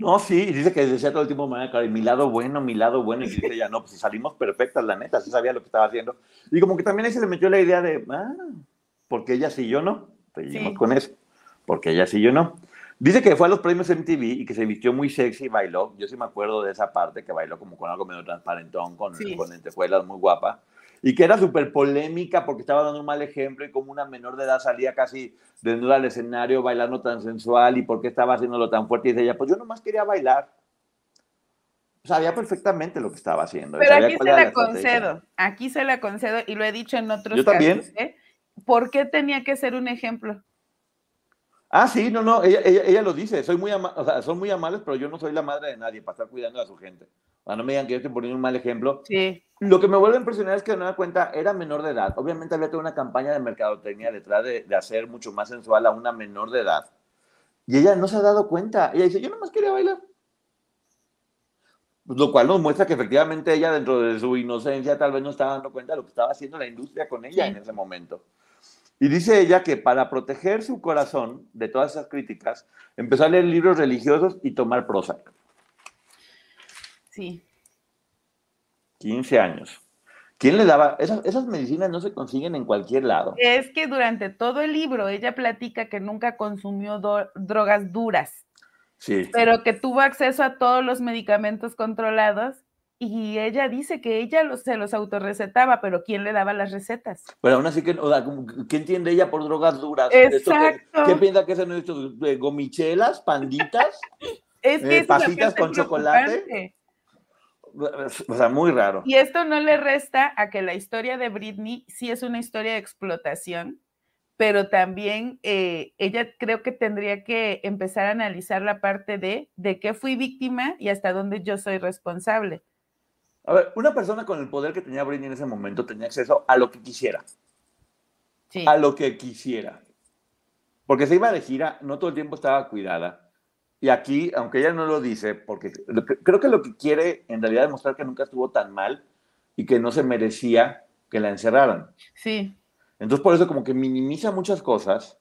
No, sí, y dice que decía todo el tiempo, mi lado bueno, mi lado bueno, y dice ella, no, pues si salimos perfectas, la neta, sí sabía lo que estaba haciendo. Y como que también ahí se le metió la idea de, ah, porque ella sí, yo no. Seguimos con eso, porque ella sí, yo no. Dice que fue a los premios MTV y que se vistió muy sexy y bailó. Yo sí me acuerdo de esa parte, que bailó como con algo medio transparentón, con, con lentejuelas muy guapa y que era súper polémica porque estaba dando un mal ejemplo y como una menor de edad salía casi desnuda al escenario bailando tan sensual y por qué estaba haciéndolo tan fuerte y dice ella, pues yo nomás quería bailar. Sabía perfectamente lo que estaba haciendo. Pero aquí se la, concedo, aquí se la concedo y lo he dicho en otros ¿Yo también? ¿eh? ¿Por qué tenía que ser un ejemplo? Ah, sí, no, no, ella, ella, lo dice, soy muy o sea, son muy amables, pero yo no soy la madre de nadie para estar cuidando a su gente. O no me digan que yo estoy poniendo un mal ejemplo. Sí. Lo que me vuelve a impresionar es que no da cuenta, era menor de edad. Obviamente había toda una campaña de mercadotecnia detrás de, de, hacer mucho más sensual a una menor de edad. Y ella no se ha dado cuenta. Ella dice, yo nomás quería bailar. Lo cual nos muestra que efectivamente ella, dentro de su inocencia, tal vez no estaba dando cuenta de lo que estaba haciendo la industria con ella en ese momento. Y dice ella que para proteger su corazón de todas esas críticas, empezó a leer libros religiosos y tomar Prozac. Sí. 15 años. ¿Quién le daba? Esas, medicinas no se consiguen en cualquier lado. Es que durante todo el libro ella platica que nunca consumió drogas duras. Sí. Pero que tuvo acceso a todos los medicamentos controlados y ella dice que ella se los autorrecetaba, pero ¿quién le daba las recetas? Pero aún así, ¿qué entiende ella por drogas duras? Exacto. ¿Qué, piensa que son estos gomichelas, panditas? es que eh, pasitas con chocolate. O sea, muy raro. Y esto no le resta a que la historia de Britney sí es una historia de explotación, pero también eh, ella creo que tendría que empezar a analizar la parte de de qué fui víctima y hasta dónde yo soy responsable. A ver, una persona con el poder que tenía Britney en ese momento tenía acceso a lo que quisiera. Sí. A lo que quisiera. Porque se iba de gira, no todo el tiempo estaba cuidada y aquí, aunque ella no lo dice, porque creo que lo que quiere en realidad es mostrar que nunca estuvo tan mal y que no se merecía que la encerraran. Sí. Entonces, por eso como que minimiza muchas cosas,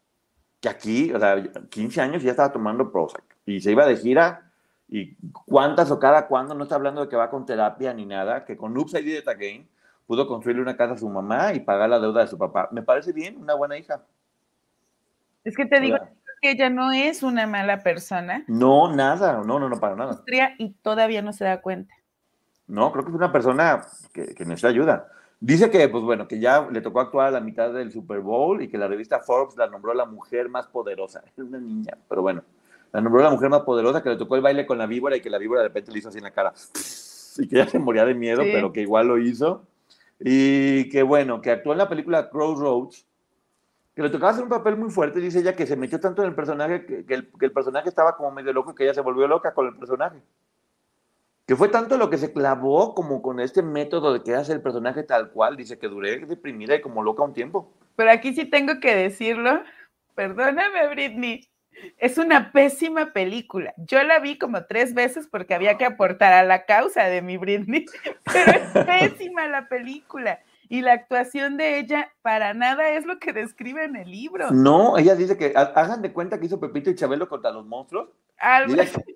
que aquí, o sea, 15 años ya estaba tomando Prozac y se iba de gira y cuántas o cada cuándo, no está hablando de que va con terapia ni nada, que con Upside Did It Again pudo construirle una casa a su mamá y pagar la deuda de su papá. Me parece bien, una buena hija. Es que te digo, que ella no es una mala persona. No, nada, no, no, no, para nada. Y todavía no se da cuenta. No, creo que es una persona que, que necesita ayuda. Dice que, pues bueno, que ya le tocó actuar a la mitad del Super Bowl y que la revista Forbes la nombró la mujer más poderosa. Es una niña, pero bueno, la nombró la mujer más poderosa, que le tocó el baile con la víbora y que la víbora de repente le hizo así en la cara. Y que ya se moría de miedo, pero que igual lo hizo. Y que bueno, que actuó en la película Crossroads, que le tocaba hacer un papel muy fuerte, dice ella que se metió tanto en el personaje que, el, que, el, personaje estaba como medio loco y que ella se volvió loca con el personaje. Que fue tanto lo que se clavó como con este método de que hace el personaje tal cual, dice que duré deprimida y como loca un tiempo. Pero aquí sí tengo que decirlo, perdóname Britney, es una pésima película. Yo la vi como tres veces porque había que aportar a la causa de mi Britney, pero es pésima la película y la actuación de ella para nada es lo que describe en el libro. No, ella dice que hagan de cuenta que hizo Pepito y Chabelo contra los monstruos.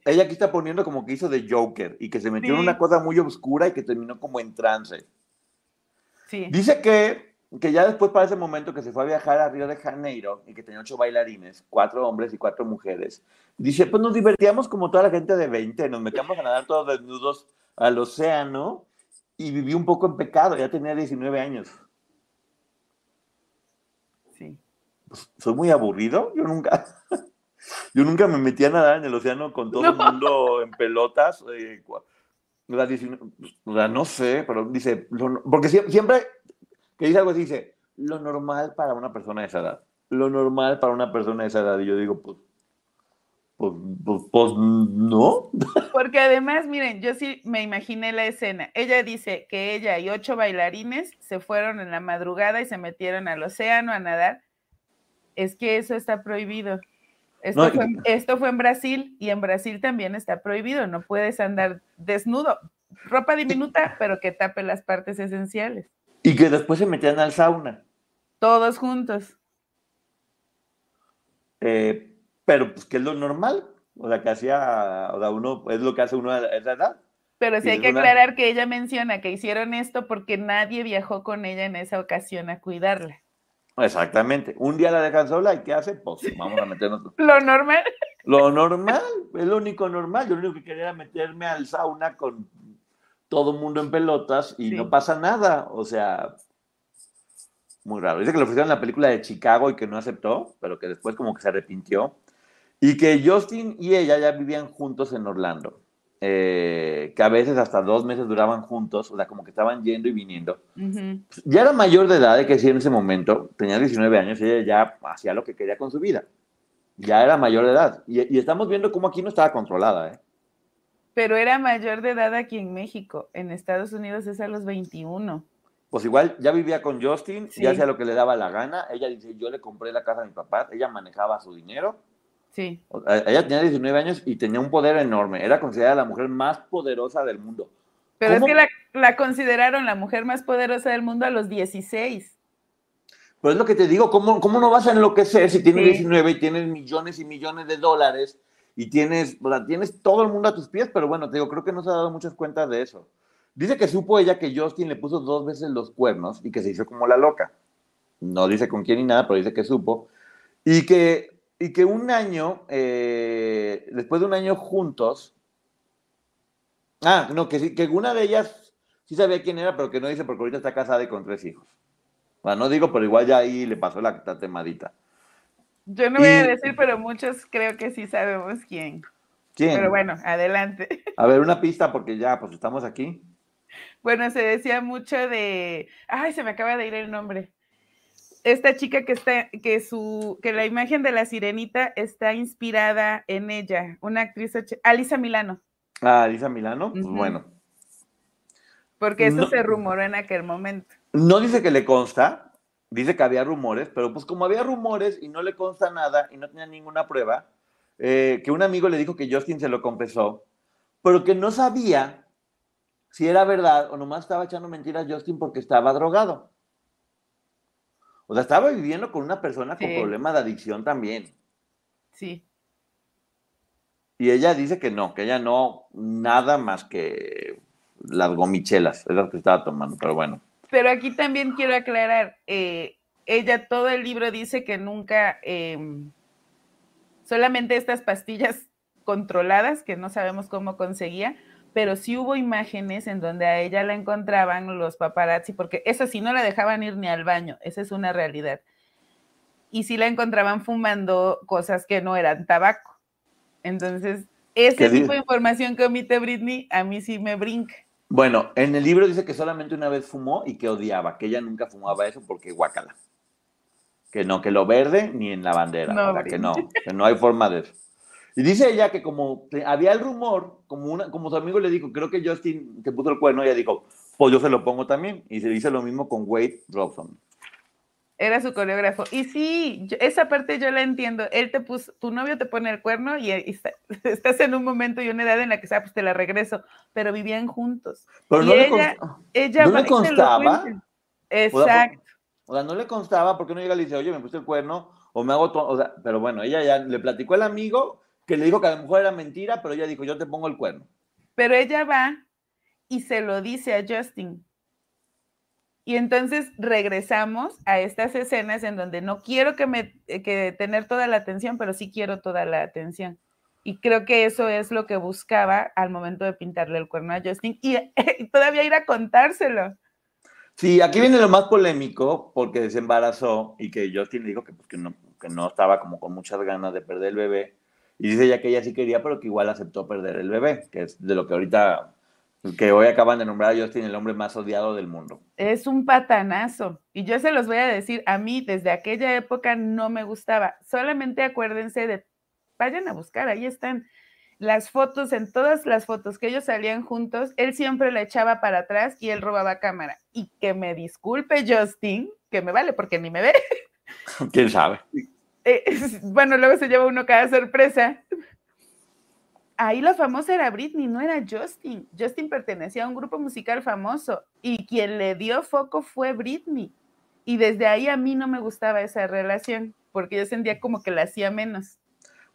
Ella, aquí está poniendo como que hizo de Joker y que se metió en una cosa muy oscura y que terminó como en trance. Sí. Dice que que ya después para ese momento que se fue a viajar a Río de Janeiro y que tenía ocho bailarines, cuatro hombres y cuatro mujeres, dice, pues nos divertíamos como toda la gente de 20, nos metíamos a nadar todos desnudos al océano y viví un poco en pecado, ya tenía 19 años. Sí. Pues, soy muy aburrido, yo nunca, yo nunca me metí a nadar en el océano con todo el mundo en pelotas. eh, o sea, 19 o sea, no sé, pero dice, lo porque sie- siempre que dice algo así, dice, lo normal para una persona de esa edad, lo normal para una persona de esa edad, y yo digo, pues, pues, pues, pues, no. Porque además, miren, yo sí me imaginé la escena. Ella dice que ella y ocho bailarines se fueron en la madrugada y se metieron al océano a nadar. Es que eso está prohibido. Esto, No, y- fue, esto fue en Brasil y en Brasil también está prohibido. No puedes andar desnudo. Ropa diminuta, pero que tape las partes esenciales. Y que después se metían al sauna. Todos juntos. Eh, pero, pues, que es lo normal. O sea, que hacía, o sea, uno, es lo que hace uno a esa edad. Pero sí hay que una- aclarar que ella menciona que hicieron esto porque nadie viajó con ella en esa ocasión a cuidarla. Exactamente. Un día la dejan sola y ¿qué hace? Pues vamos a meternos. Lo normal. Lo normal, es lo único normal. Yo lo único que quería era meterme al sauna con todo el mundo en pelotas y Sí. no pasa nada. O sea, muy raro. Dice que le ofrecieron la película de Chicago y que no aceptó, pero que después como que se arrepintió. Y que Justin y ella ya vivían juntos en Orlando. Eh, que a veces hasta dos meses duraban juntos, o sea, como que estaban yendo y viniendo. Ya era mayor de edad, hay que decir en ese momento, tenía 19 años, y ella ya hacía lo que quería con su vida. Ya era mayor de edad. Y, y estamos viendo cómo aquí no estaba controlada, ¿eh? Pero era mayor de edad aquí en México. En Estados Unidos es a los 21. Pues igual ya vivía con Justin, Sí. ya hacía lo que le daba la gana. Ella dice, yo le compré la casa a mi papá, ella manejaba su dinero. Sí. Ella tenía 19 años y tenía un poder enorme. Era considerada la mujer más poderosa del mundo. Pero ¿Cómo? es que la, la consideraron la mujer más poderosa del mundo a los 16. Pero es lo que te digo, ¿cómo, cómo no vas a enloquecer si tienes Sí. 19 y tienes millones y millones de dólares y tienes, o sea, tienes todo el mundo a tus pies? Pero bueno, te digo, creo que no se ha dado muchas cuentas de eso. Dice que supo ella que Justin le puso dos veces los cuernos y que se hizo como la loca. No dice con quién ni nada, pero dice que supo. Y que, y que un año, eh, después de un año juntos, ah, no, que, sí, que una de ellas sí sabía quién era, pero que no dice porque ahorita está casada y con tres hijos. Bueno, no digo, pero igual ya ahí le pasó la, la temadita. Yo no voy a decir, pero muchos creo que sí sabemos quién. ¿Quién? Pero bueno, adelante. A ver, una pista porque ya, pues estamos aquí. Bueno, se decía mucho de. Ay, se me acaba de ir el nombre. Esta chica que está, que su, que la imagen de la sirenita está inspirada en ella, una actriz, Alisa Milano, Ah, Lisa Milano, pues bueno. porque eso No. se rumoró en aquel momento. No dice que le consta, dice que había rumores, pero pues como había rumores y no le consta nada y no tenía ninguna prueba, eh, que un amigo le dijo que Justin se lo confesó, pero que no sabía si era verdad o nomás estaba echando mentiras a Justin porque estaba drogado. O sea, estaba viviendo con una persona con Sí. problemas de adicción también. Sí. Y ella dice que no, que ella no, nada más que las gomichelas, es lo que estaba tomando, pero bueno. Pero aquí también quiero aclarar, eh, ella todo el libro dice que nunca, em, solamente estas pastillas controladas, que no sabemos cómo conseguía, pero sí hubo imágenes en donde a ella la encontraban los paparazzi, porque eso sí no la dejaban ir ni al baño, esa es una realidad. Y sí la encontraban fumando cosas que no eran tabaco. Entonces, ese ¿Qué tipo de información que omite Britney, a mí sí me brinca. Bueno, en el libro dice que solamente una vez fumó y que odiaba, que ella nunca fumaba eso porque guacala. Que no, que lo verde ni en la bandera, No, o sea, que no, que no hay forma de eso. Y dice ella que como había el rumor, como, una, como su amigo le dijo, creo que Justin te puso el cuerno, ella dijo, pues yo se lo pongo también. Y se dice lo mismo con Wade Robson. Era su coreógrafo. Y sí, yo- esa parte yo la entiendo. Él te puso, tu novio te pone el cuerno y, y está- estás en un momento y una edad en la que, ah, pues te la regreso, pero vivían juntos. Pero Y no le ella- consta- Ella ¿No le constaba? Exacto. O sea, no le constaba porque no llega y le dice, oye, me puse el cuerno o me hago todo. O sea, pero bueno, ella ya le platicó al amigo que le dijo que a lo mejor era mentira, pero ella dijo, yo te pongo el cuerno. Pero ella va y se lo dice a Justin. Y entonces regresamos a estas escenas en donde no quiero que me que tener toda la atención, pero sí quiero toda la atención. Y creo que eso es lo que buscaba al momento de pintarle el cuerno a Justin y, todavía ir a contárselo. Sí, aquí viene lo más polémico porque se embarazó y que Justin dijo que, pues, que, no, que no estaba como con muchas ganas de perder el bebé. Y dice ya que ella sí quería, pero que igual aceptó perder el bebé, que es de lo que ahorita, que hoy acaban de nombrar a Justin el hombre más odiado del mundo. Es un patanazo. Y yo se los voy a decir, a mí desde aquella época no me gustaba. Solamente acuérdense de vayan a buscar, ahí están las fotos, en todas las fotos que ellos salían juntos, él siempre la echaba para atrás y él robaba cámara. Y que me disculpe Justin, que me vale porque ni me ve. ¿Quién sabe? Eh, bueno, luego se lleva uno cada sorpresa. Ahí la famosa era Britney, no era Justin. Justin pertenecía a un grupo musical famoso y quien le dio foco fue Britney. Y desde ahí a mí no me gustaba esa relación porque yo sentía como que la hacía menos.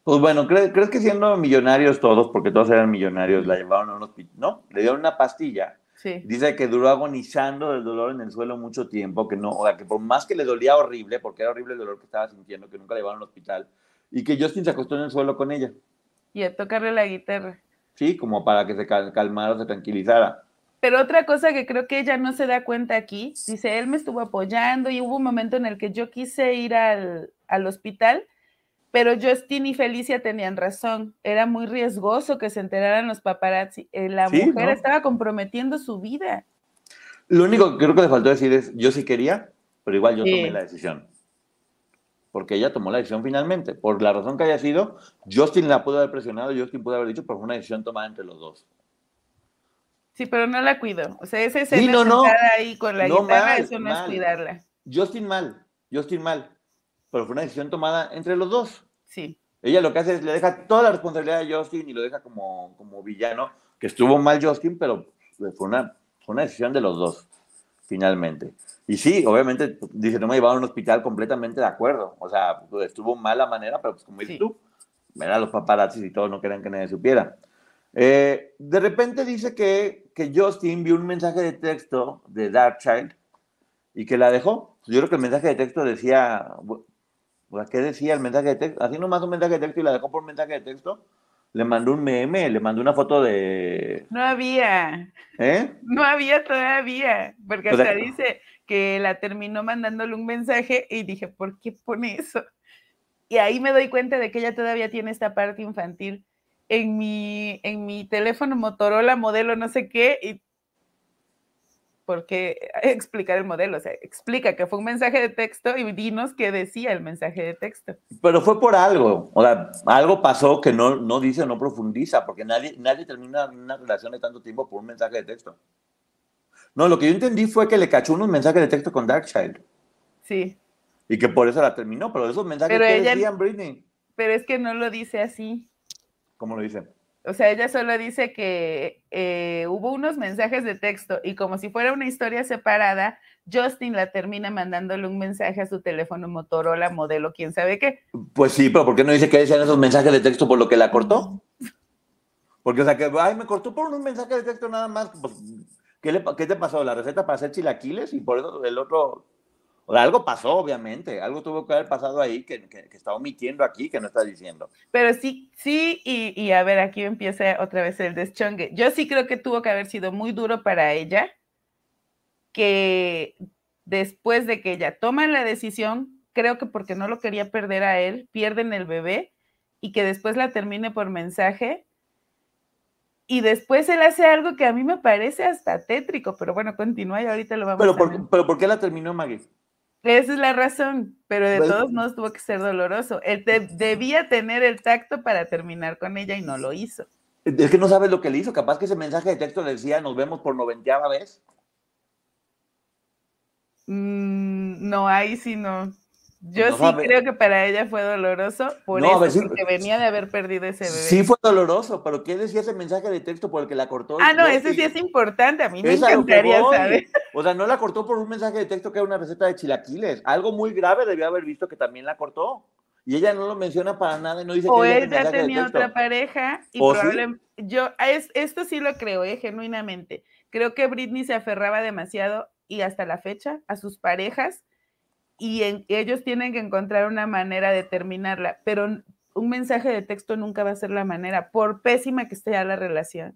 Pues bueno, ¿crees, que siendo millonarios todos, porque todos eran millonarios, la llevaron a un hospital? No, le dieron una pastilla. Sí. Dice que duró agonizando del dolor en el suelo mucho tiempo, que no, o sea, que por más que le dolía horrible, porque era horrible el dolor que estaba sintiendo, que nunca le llevaron al hospital, y que Justin se acostó en el suelo con ella. Y a tocarle la guitarra. Sí, como para que se calmara, se tranquilizara. Pero otra cosa que creo que ella no se da cuenta aquí, dice, él me estuvo apoyando y hubo un momento en el que yo quise ir al, al hospital pero Justin y Felicia tenían razón. Era muy riesgoso que se enteraran los paparazzi. Eh, la mujer estaba comprometiendo su vida. Lo único que creo que le faltó decir es, yo sí quería, pero igual yo tomé la decisión. Porque ella tomó la decisión finalmente. Por la razón que haya sido, Justin la pudo haber presionado, Justin pudo haber dicho, pero fue una decisión tomada entre los dos. Sí, pero no la cuido. O sea, ese escena no, no. ahí con la guitarra, eso no es cuidarla. Justin mal, Justin mal pero fue una decisión tomada entre los dos. Sí. Ella lo que hace es le deja toda la responsabilidad a Justin y lo deja como, como villano, que estuvo mal Justin, pero fue una, fue una decisión de los dos, finalmente. Y sí, obviamente, dice, no me llevaron a un hospital completamente de acuerdo. O sea, estuvo mala manera, pero pues como dices tú, eran los paparazzis y todos no querían que nadie supiera. Eh, de repente dice que, que Justin vio un mensaje de texto de Darkchild y que la dejó. Yo creo que el mensaje de texto decía, ¿Qué decía el mensaje de texto? Así nomás un mensaje de texto y la dejó por un mensaje de texto. Le mandó un meme, le mandó una foto de. No había. ¿Eh? No había todavía. Porque hasta dice que la terminó mandándole un mensaje y dije, ¿por qué pone eso? Y ahí me doy cuenta de que ella todavía tiene esta parte infantil. En mi, en mi teléfono Motorola modelo no sé qué, y por qué explicar el modelo. O sea, explica que fue un mensaje de texto y dinos qué decía el mensaje de texto. Pero fue por algo. O sea, algo pasó que no, no dice o no profundiza, porque nadie, nadie termina una relación de tanto tiempo por un mensaje de texto. No, lo que yo entendí fue que le cachó unos mensajes de texto con Darkchild. Sí. Y que por eso la terminó, pero esos mensajes que decían Britney. Pero es que no lo dice así. ¿Cómo lo dice? O sea, ella solo dice que eh, hubo unos mensajes de texto y como si fuera una historia separada, Justin la termina mandándole un mensaje a su teléfono Motorola modelo, quién sabe qué. Pues sí, pero ¿por qué no dice que decían esos mensajes de texto por lo que la cortó? Porque, o sea, que, ay, me cortó por un mensaje de texto nada más. Pues, ¿qué, le, ¿Qué te pasó? ¿La receta para hacer chilaquiles? Y por eso el otro o algo pasó, obviamente, algo tuvo que haber pasado ahí que, que, está omitiendo aquí, que no está diciendo. Pero sí, sí, y, y, a ver, aquí empieza otra vez el deschongue. Yo sí creo que tuvo que haber sido muy duro para ella, que después de que ella toma la decisión, creo que porque no lo quería perder a él, pierden el bebé y que después la termine por mensaje. Y después él hace algo que a mí me parece hasta tétrico, pero bueno, continúa y ahorita lo vamos pero a ver. Pero ¿por qué la terminó Maggie? Esa es la razón, pero de todos modos tuvo que ser doloroso. Él debía tener el tacto para terminar con ella y no lo hizo. Es que no sabes lo que le hizo. Capaz que ese mensaje de texto le decía, nos vemos por noventeava vez. Mm, no, ahí sí no. Yo sí creo que para ella fue doloroso por eso, porque venía de haber perdido ese bebé. Sí fue doloroso, pero ¿qué decía ese mensaje de texto por el que la cortó? Ah, no, ese sí es importante, a mí me encantaría saber. O sea, no la cortó por un mensaje de texto que era una receta de chilaquiles. Algo muy grave debió haber visto que también la cortó. Y ella no lo menciona para nada y no dice o que ella tenía otra pareja y probablemente yo esto sí lo creo, eh, genuinamente. Creo que Britney se aferraba demasiado y hasta la fecha a sus parejas y ellos tienen que encontrar una manera de terminarla, pero un mensaje de texto nunca va a ser la manera, por pésima que esté ya la relación.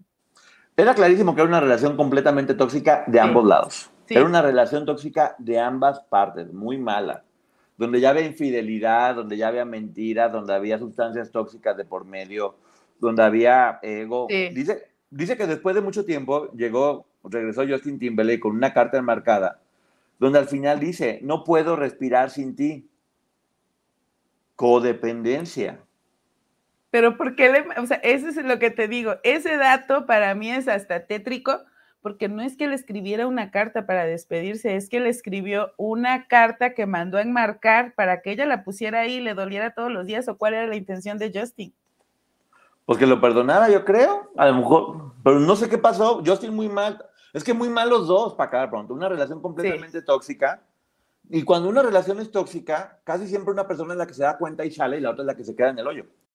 Era clarísimo que era una relación completamente tóxica de ambos lados. Era una relación tóxica de ambas partes, muy mala, donde ya había infidelidad, donde ya había mentiras, donde había sustancias tóxicas de por medio, donde había ego. Dice, dice que después de mucho tiempo llegó, regresó Justin Timberlake con una carta enmarcada, donde al final dice, no puedo respirar sin ti. Codependencia. Pero ¿por qué le, o sea, eso es lo que te digo, ese dato para mí es hasta tétrico, porque no es que le escribiera una carta para despedirse, es que le escribió una carta que mandó a enmarcar para que ella la pusiera ahí y le doliera todos los días, o cuál era la intención de Justin. Pues que lo perdonara, yo creo, a lo mejor, pero no sé qué pasó, Justin muy mal, es que muy mal los dos para acabar pronto, una relación completamente tóxica, y cuando una relación es tóxica, casi siempre una persona es la que se da cuenta y sale y la otra es la que se queda en el hoyo.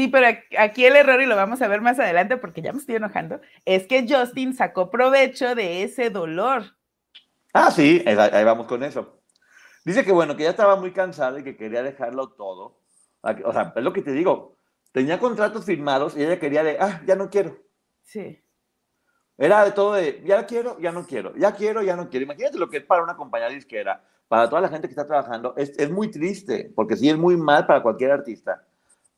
Sí, pero aquí el error, y lo vamos a ver más adelante porque ya me estoy enojando, es que Justin sacó provecho de ese dolor. Ah, sí, ahí vamos con eso. Dice que bueno, que ya estaba muy cansada y que quería dejarlo todo. O sea, es lo que te digo. Tenía contratos firmados y ella quería de, ah, ya no quiero. Sí. Era de todo de, ya quiero, ya no quiero, ya quiero, ya no quiero. Imagínate lo que es para una compañía disquera, para toda la gente que está trabajando. Es, es muy triste, porque sí es muy mal para cualquier artista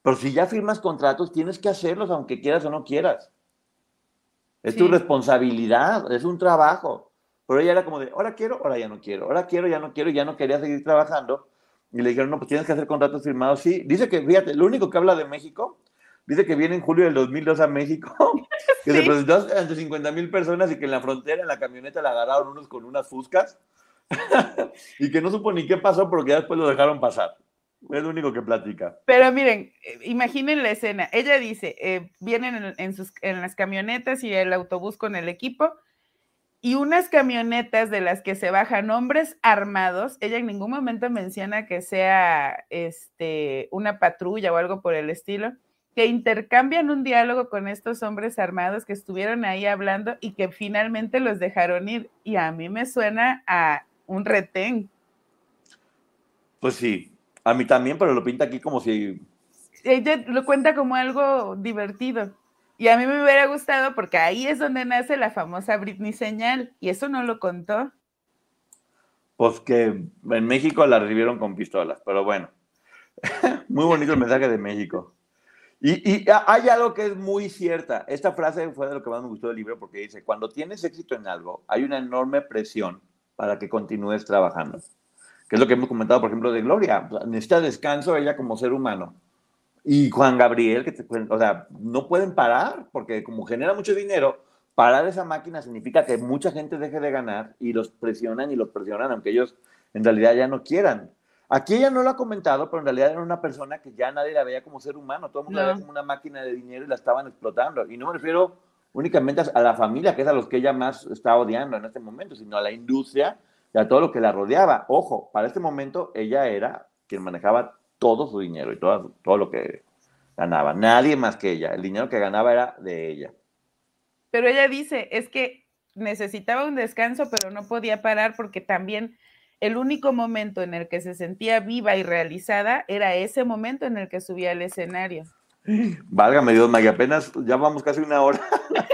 pero si ya firmas contratos, tienes que hacerlos aunque quieras o no quieras. Es tu responsabilidad, es un trabajo. Pero ella era como de, ahora quiero, ahora ya no quiero, ahora quiero, ya no quiero, ya no quería seguir trabajando. Y le dijeron, no, pues tienes que hacer contratos firmados. Sí, dice que, fíjate, lo único que habla de México, dice que viene en julio del 2002 a México, que se presentó ante 50 mil personas y que en la frontera, en la camioneta, la agarraron unos con unas fuscas y que no supo ni qué pasó porque ya después lo dejaron pasar. Es lo único que platica. Pero miren, eh, imaginen la escena. Ella dice, eh, vienen en, sus, en las camionetas y el autobús con el equipo y unas camionetas de las que se bajan hombres armados. Ella en ningún momento menciona que sea este, una patrulla o algo por el estilo, que intercambian un diálogo con estos hombres armados que estuvieron ahí hablando y que finalmente los dejaron ir. Y a mí me suena a un retén. Pues sí, a mí también, pero lo pinta aquí como si... Ella lo cuenta como algo divertido. Y a mí me hubiera gustado porque ahí es donde nace la famosa Britney señal. Y eso no lo contó. Pues que en México la recibieron con pistolas, pero bueno. muy bonito el mensaje de México. Y, y, hay algo que es muy cierta. Esta frase fue de lo que más me gustó del libro porque dice, cuando tienes éxito en algo, hay una enorme presión para que continúes trabajando que es lo que hemos comentado, por ejemplo, de Gloria. Necesita descanso ella como ser humano. Y Juan Gabriel, que te, o sea, no pueden parar, porque como genera mucho dinero, parar esa máquina significa que mucha gente deje de ganar y los presionan y los presionan, aunque ellos en realidad ya no quieran. Aquí ella no lo ha comentado, pero en realidad era una persona que ya nadie la veía como ser humano, todo el mundo la veía como una máquina de dinero y la estaban explotando. Y no me refiero únicamente a la familia, que es a los que ella más está odiando en este momento, sino a la industria y a todo lo que la rodeaba. Ojo, para este momento ella era quien manejaba todo su dinero y todo, todo lo que ganaba. Nadie más que ella. El dinero que ganaba era de ella. Pero ella dice, es que necesitaba un descanso, pero no podía parar porque también el único momento en el que se sentía viva y realizada era ese momento en el que subía al escenario. Válgame Dios, Maggie, apenas ya vamos casi una hora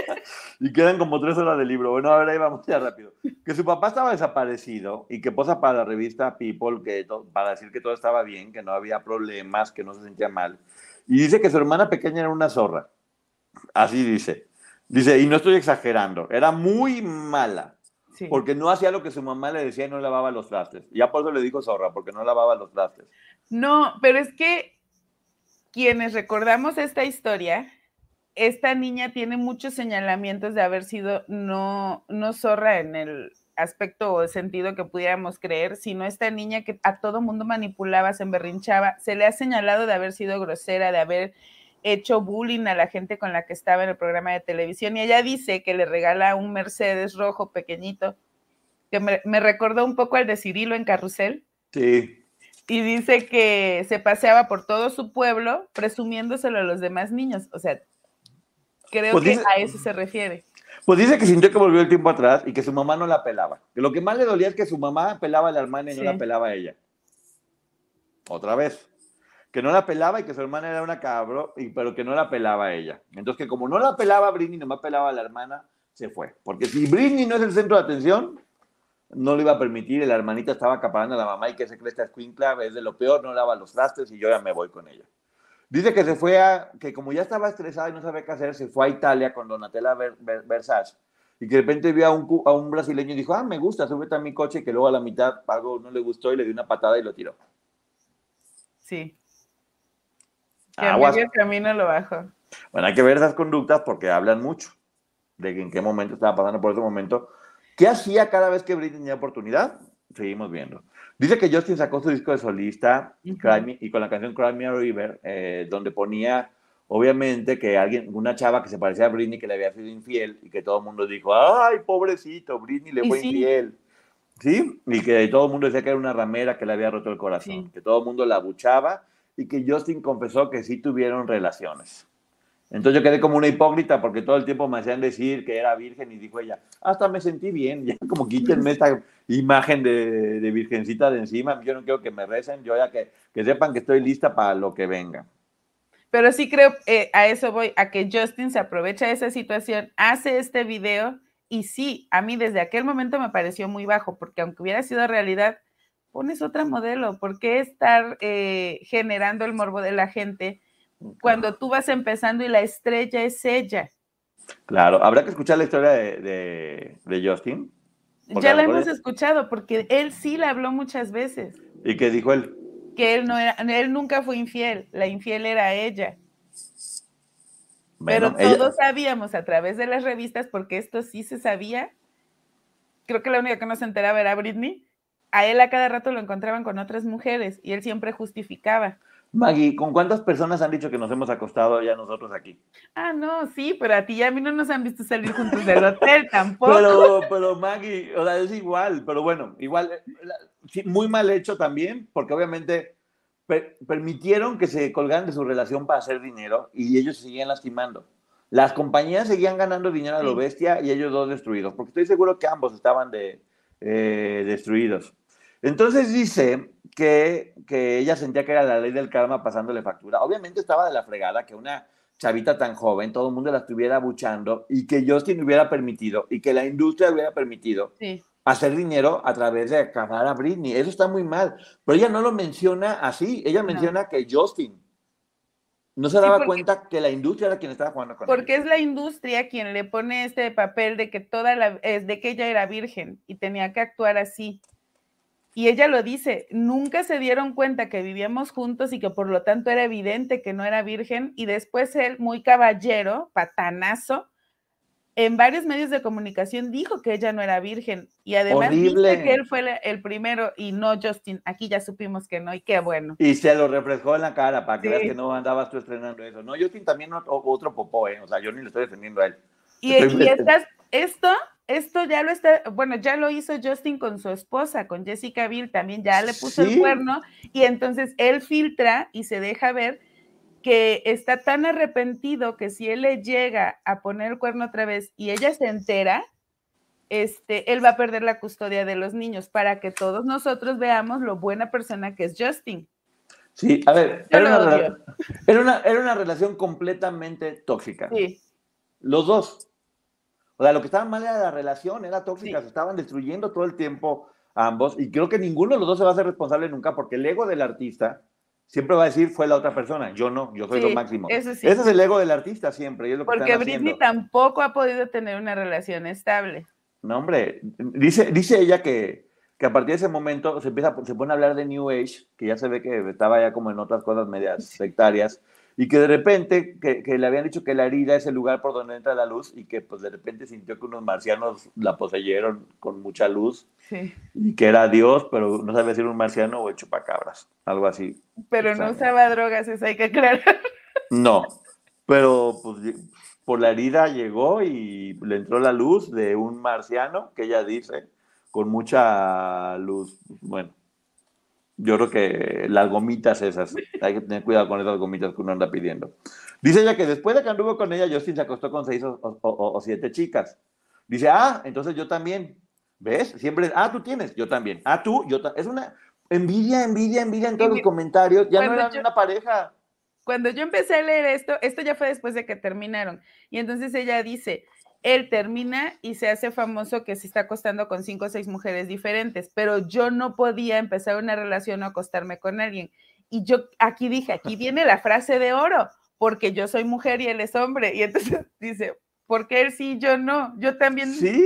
y quedan como tres horas de libro. Bueno, ahora ahí vamos ya rápido. Que su papá estaba desaparecido y que posa para la revista People que para decir que todo estaba bien, que no había problemas, que no se sentía mal. Y dice que su hermana pequeña era una zorra. Así dice. Dice, y no estoy exagerando, era muy mala. Porque no hacía lo que su mamá le decía y no lavaba los trastes. Ya por eso le dijo zorra, porque no lavaba los trastes. No, pero es que quienes recordamos esta historia, esta niña tiene muchos señalamientos de haber sido no, no zorra en el aspecto o sentido que pudiéramos creer, sino esta niña que a todo mundo manipulaba, se emberrinchaba, se le ha señalado de haber sido grosera, de haber hecho bullying a la gente con la que estaba en el programa de televisión y ella dice que le regala un Mercedes rojo pequeñito, que me, me recordó un poco al de Cirilo en Carrusel. Sí. Y dice que se paseaba por todo su pueblo presumiéndoselo a los demás niños. O sea, creo Pues que dice- a eso se refiere. Pues dice que sintió que volvió el tiempo atrás y que su mamá no la pelaba. Que lo que más le dolía es que su mamá pelaba a la hermana y no la pelaba a ella. Otra vez. Que no la pelaba y que su hermana era una cabro, y, pero que no la pelaba a ella. Entonces que como no la pelaba a Britney, nomás pelaba a la hermana, se fue. Porque si Britney no es el centro de atención, no lo iba a permitir. La hermanita estaba acaparando a la mamá y que se cree esta escuincla, es de lo peor, no lava los trastes y yo ya me voy con ella. Dice que se fue a, que como ya estaba estresada y no sabía qué hacer, se fue a Italia con Donatella Ver- Ver- Versace. Y que de repente vio a un, a un brasileño y dijo, ah, me gusta, súbete a mi coche, que luego a la mitad algo no le gustó y le dio una patada y lo tiró. Sí. Que a Aguas. medio camino lo bajó. Bueno, hay que ver esas conductas porque hablan mucho de en qué momento estaba pasando por ese momento. ¿Qué hacía cada vez que Britney tenía oportunidad? Seguimos viendo. Dice que Justin sacó su disco de solista. Cry Me- y con la canción Cry Me a River, eh, donde ponía, obviamente, que alguien, una chava que se parecía a Britney que le había sido infiel y que todo el mundo dijo, ay, pobrecito, Britney le fue sí. infiel. ¿Sí? Y que todo el mundo decía que era una ramera que le había roto el corazón, Sí. que todo el mundo la abuchaba y que Justin confesó que sí tuvieron relaciones. Entonces yo quedé como una hipócrita porque todo el tiempo me hacían decir que era virgen y dijo ella, hasta me sentí bien, ya como quítenme esta imagen de, de virgencita de encima, yo no quiero que me recen, yo ya que, que sepan que estoy lista para lo que venga. Pero sí creo, eh, a eso voy, a que Justin se aprovecha de esa situación, hace este video y sí, a mí desde aquel momento me pareció muy bajo, porque aunque hubiera sido realidad, pones otra modelo, ¿por qué estar eh, generando el morbo de la gente cuando tú vas empezando y la estrella es ella? Claro, habrá que escuchar la historia de, de- de Justin. Ya la hemos es- escuchado, porque él sí la habló muchas veces, ¿Y qué dijo él? que él, no era, él nunca fue infiel, la infiel era ella. Bueno, Pero ella- todos sabíamos a través de las revistas, porque esto sí se sabía. Creo que la única que no se enteraba era Britney. A él a cada rato lo encontraban con otras mujeres y él siempre justificaba. Maggie, ¿con cuántas personas han dicho que nos hemos acostado ya nosotros aquí? Ah, no, sí, pero a ti y a mí no nos han visto salir juntos del hotel tampoco. Pero, pero Maggie, o sea, es igual, pero bueno, igual, eh, muy mal hecho también, porque obviamente per- permitieron que se colgaran de su relación para hacer dinero y ellos se seguían lastimando. Las compañías seguían ganando dinero a lo bestia y ellos dos destruidos, porque estoy seguro que ambos estaban de, eh, destruidos. Entonces dice que, que ella sentía que era la ley del karma pasándole factura. Obviamente estaba de la fregada que una chavita tan joven, todo el mundo la estuviera abuchando y que Justin hubiera permitido y que la industria hubiera permitido Sí, hacer dinero a través de acabar a Britney. Eso está muy mal. Pero ella no lo menciona así. Ella No. menciona que Justin no se Sí, daba porque- cuenta que la industria era quien estaba jugando con porque es la industria quien le pone este papel de que toda la, es de que ella era virgen y tenía que actuar así. Y ella lo dice, nunca se dieron cuenta que vivíamos juntos y que por lo tanto era evidente que no era virgen. Y después él, muy caballero, patanazo, en varios medios de comunicación dijo que ella no era virgen. Y además Horrible. dice que él fue el- primero y no Justin. Aquí ya supimos que no y qué bueno. Y se lo refrescó en la cara para que Sí. veas que no andabas tú estrenando eso. No, Justin también otro, otro popó, ¿eh? O sea, yo ni le estoy defendiendo a él. Y, y estás, esto, esto ya lo está, bueno, ya lo hizo Justin con su esposa, con Jessica Biel, también ya le puso Sí. el cuerno, y entonces él filtra y se deja ver que está tan arrepentido que si él le llega a poner el cuerno otra vez y ella se entera, este, él va a perder la custodia de los niños para que todos nosotros veamos lo buena persona que es Justin. Sí, a ver, era una, era, una, era una relación completamente tóxica. Sí, Los dos. O sea, lo que estaba mal era la relación, era tóxica, Sí. se estaban destruyendo todo el tiempo ambos y creo que ninguno de los dos se va a hacer responsable nunca porque el ego del artista siempre va a decir fue la otra persona, yo no, yo soy Sí, lo máximo. eso sí. Ese es el ego del artista siempre y es lo que porque están Britney haciendo. tampoco ha podido tener una relación estable. No, hombre, dice, dice ella que, que a partir de ese momento se empieza, se pone a hablar de New Age, que ya se ve que estaba ya como en otras cosas medias sectarias, y que de repente, que, que, le habían dicho que la herida es el lugar por donde entra la luz y que pues de repente sintió que unos marcianos la poseyeron con mucha luz Sí. y que era Dios, pero no sabía si era un marciano o el chupacabras, algo así. Pero no usaba drogas, eso hay que aclarar. No, pero pues, por la herida llegó y le entró la luz de un marciano, que ella dice, con mucha luz. Bueno, yo creo que las gomitas esas, hay que tener cuidado con esas gomitas que uno anda pidiendo. Dice ella que después de que anduvo con ella, Justin se acostó con seis o, o- o- o siete chicas. Dice, ah, entonces yo también. ¿Ves? Siempre, ah, tú tienes, yo también. Ah, tú, yo también. Es una envidia, envidia, envidia en todos los comentarios. Ya no eran yo- una pareja. Cuando yo empecé a leer esto, esto ya fue después de que terminaron. Y entonces ella dice, él termina y se hace famoso que se está acostando con cinco o seis mujeres diferentes, pero yo no podía empezar una relación o acostarme con alguien. Y yo aquí dije, aquí viene la frase de oro, porque yo soy mujer y él es hombre. Y entonces dice, ¿por qué él sí, yo no? Yo también, Sí,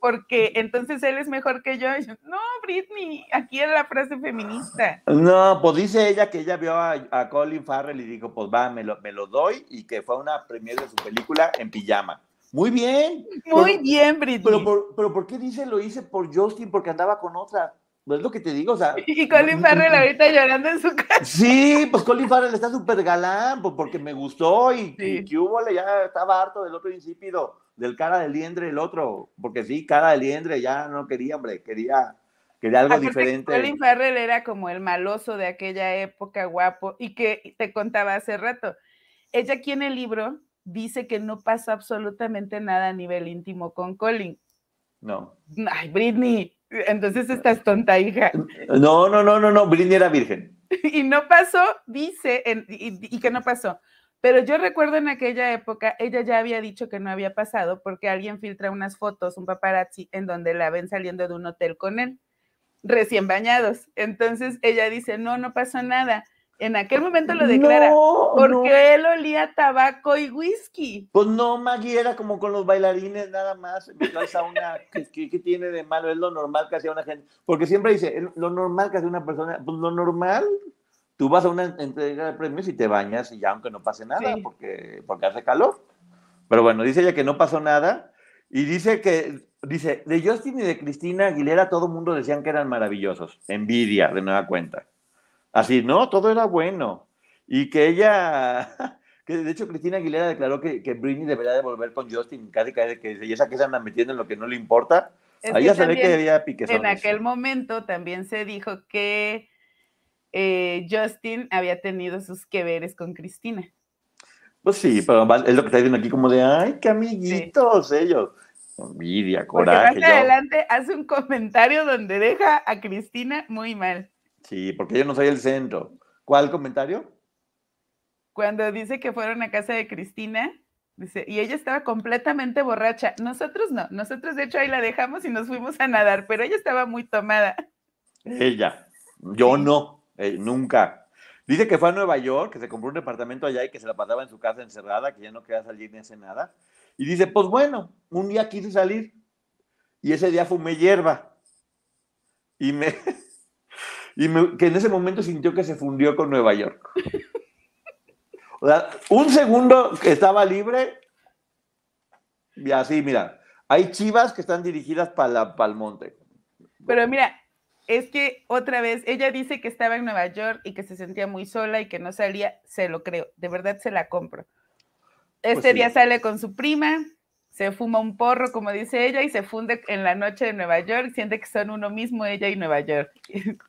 porque entonces él es mejor que yo. Y yo, no, Britney, aquí es la frase feminista. No, pues dice ella que ella vio a, a Colin Farrell y dijo, pues va, me lo, me lo doy y que fue una premiere de su película en pijama. Muy bien. Muy pero, bien, Britney. Pero, por, pero ¿por qué dice lo hice por Justin? Porque andaba con otra. Es lo que te digo, o sea. Y Colin Farrell ahorita llorando en su casa. Sí, pues Colin Farrell está súper galán, pues porque me gustó y, Sí. y que hubo, ya estaba harto del otro insípido, del cara de liendre, el otro, porque sí, cara de liendre, ya no quería, hombre, quería, quería algo Aparte, diferente. Colin Farrell era como el maloso de aquella época, guapo, y que te contaba hace rato. Ella aquí en el libro dice que no pasó absolutamente nada a nivel íntimo con Colin. No. Ay, Britney, entonces estás tonta, hija. No, no, no, no, no, Britney era virgen. Y no pasó, dice, en- y, y que no pasó. Pero yo recuerdo en aquella época, ella ya había dicho que no había pasado porque alguien filtra unas fotos, un paparazzi, en donde la ven saliendo de un hotel con él, recién bañados. Entonces ella dice, no, no pasó nada. En aquel momento lo declara, No, porque no. él olía tabaco y whisky. Pues no, Maggie era como con los bailarines nada más. Calza una, ¿qué, qué, tiene de malo? Es lo normal que hacía una gente. Porque siempre dice, lo normal que hace una persona, pues lo normal, tú vas a una entrega de premios y te bañas y ya aunque no pase nada, Sí. porque, porque hace calor. Pero bueno, dice ella que no pasó nada y dice que, dice, de Justin y de Cristina Aguilera todo el mundo decían que eran maravillosos. Envidia, de nueva cuenta. Así, no, todo era bueno. Y que ella, que de hecho Cristina Aguilera declaró que, que Britney debería de volver con Justin, casi que dice, y esa que se anda metiendo en lo que no le importa. Es Ahí que ya se ve que había. En aquel momento también se dijo que eh, Justin había tenido sus que veres con Cristina. Pues sí, pero es lo que está diciendo aquí como de, ay, qué amiguitos ellos. Envidia, Porque más coraje. yo- adelante hace un comentario donde deja a Cristina muy mal. Sí, porque yo no soy el centro. ¿Cuál comentario? Cuando dice que fueron a casa de Cristina, dice, y ella estaba completamente borracha. Nosotros no, nosotros de hecho ahí la dejamos y nos fuimos a nadar, pero ella estaba muy tomada. Ella. Yo Sí. no, eh, nunca. Dice que fue a Nueva York, que se compró un departamento allá y que se la pasaba en su casa encerrada, que ya no quería salir ni hacer nada. Y dice, pues bueno, un día quise salir y ese día fumé hierba. Y me, y me- que en ese momento sintió que se fundió con Nueva York. O sea, un segundo que estaba libre y así, mira, hay chivas que están dirigidas para el monte. Pero mira, es que otra vez, ella dice que estaba en Nueva York y que se sentía muy sola y que no salía, se lo creo, de verdad se la compro. Este sí. día sale con su prima, se fuma un porro, como dice ella, y se funde en la noche de Nueva York, siente que son uno mismo ella y Nueva York.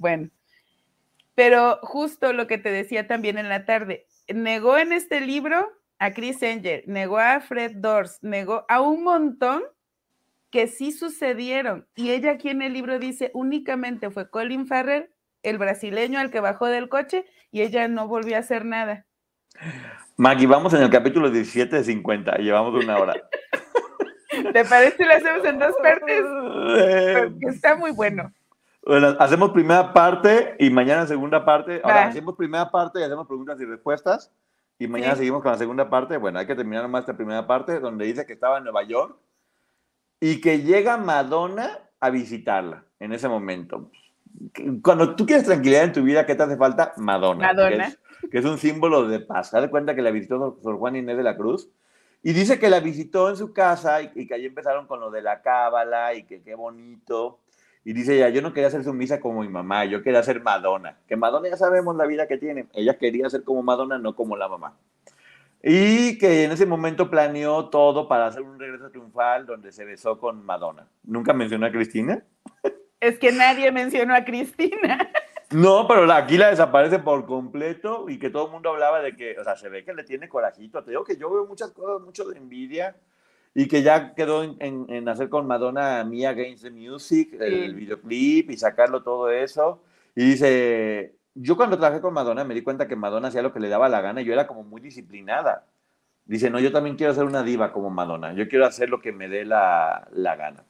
Bueno, pero justo lo que te decía también en la tarde, negó en este libro a Chris Angel, negó a Fred Dors, negó a un montón que sí sucedieron. Y ella aquí en el libro dice, únicamente fue Colin Farrell el brasileño al que bajó del coche y ella no volvió a hacer nada. Maggie, vamos en el capítulo 17 de 50 y llevamos una hora. ¿Te parece si lo hacemos en dos partes? Porque está muy bueno. Bueno, hacemos primera parte y mañana segunda parte. Ahora hacemos primera parte y hacemos preguntas y respuestas. Y mañana Sí. seguimos con la segunda parte. Bueno, hay que terminar nomás esta primera parte donde dice que estaba en Nueva York y que llega Madonna a visitarla en ese momento. Cuando tú quieres tranquilidad en tu vida, ¿qué te hace falta? Madonna. Madonna. Que es, que es un símbolo de paz. Haz de cuenta que la visitó Sor Juan Inés de la Cruz. Y dice que la visitó en su casa y, y que ahí empezaron con lo de la cábala y que qué bonito. Y dice ella, yo no quería ser sumisa como mi mamá, yo quería ser Madonna. Que Madonna ya sabemos la vida que tiene. Ella quería ser como Madonna, no como la mamá. Y que en ese momento planeó todo para hacer un regreso triunfal donde se besó con Madonna. ¿Nunca mencionó a Cristina? Es que nadie mencionó a Cristina. No, pero aquí la desaparece por completo y que todo el mundo hablaba de que, o sea, se ve que le tiene corajito. Te digo que yo veo muchas cosas, mucho de envidia y que ya quedó en, en- en hacer con Madonna Mia Against the Music, el videoclip y sacarlo todo eso. Y dice, yo cuando trabajé con Madonna me di cuenta que Madonna hacía lo que le daba la gana y yo era como muy disciplinada. Dice, no, yo también quiero ser una diva como Madonna, yo quiero hacer lo que me dé la, la gana.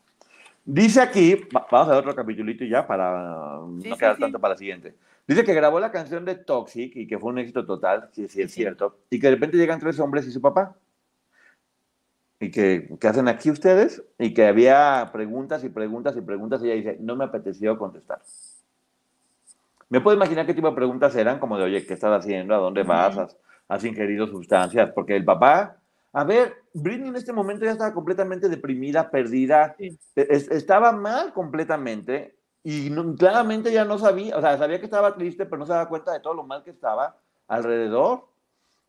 Dice aquí, va- vamos a ver otro capitulito ya para Sí, no quedar sí. tanto para la siguiente. Dice que grabó la canción de Toxic y que fue un éxito total, sí, sí es cierto, y que de repente llegan tres hombres y su papá. Y que, ¿qué hacen aquí ustedes? Y que había preguntas y preguntas y preguntas y ella dice, no me apeteció contestar. Me puedo imaginar qué tipo de preguntas eran, como de, oye, ¿qué estás haciendo? ¿A dónde vas? ¿Has, has ingerido sustancias? Porque el papá, a ver, Britney en este momento ya estaba completamente deprimida, perdida, Sí. e- es- estaba mal completamente y no- claramente ya no sabía, o sea, sabía que estaba triste, pero no se daba cuenta de todo lo mal que estaba alrededor.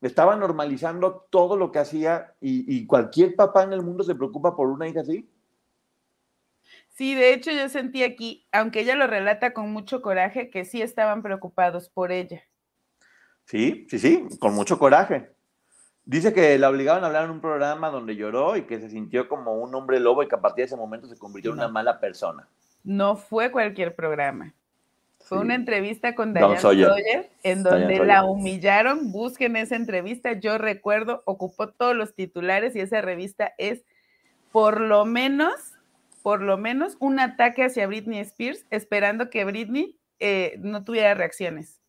Estaba normalizando todo lo que hacía y, y cualquier papá en el mundo se preocupa por una hija así. Sí, de hecho yo sentí aquí, aunque ella lo relata con mucho coraje, que sí estaban preocupados por ella. Sí, sí, sí, con mucho coraje. Dice que la obligaron a hablar en un programa donde lloró y que se sintió como un hombre lobo y que a partir de ese momento se convirtió en una mala persona. No fue cualquier programa. Fue Sí. una entrevista con Diane Sawyer. Sawyer, en Diane donde Sawyer. la humillaron. Busquen esa entrevista. Yo recuerdo, ocupó todos los titulares y esa revista es por lo menos, por lo menos un ataque hacia Britney Spears, esperando que Britney eh, no tuviera reacciones.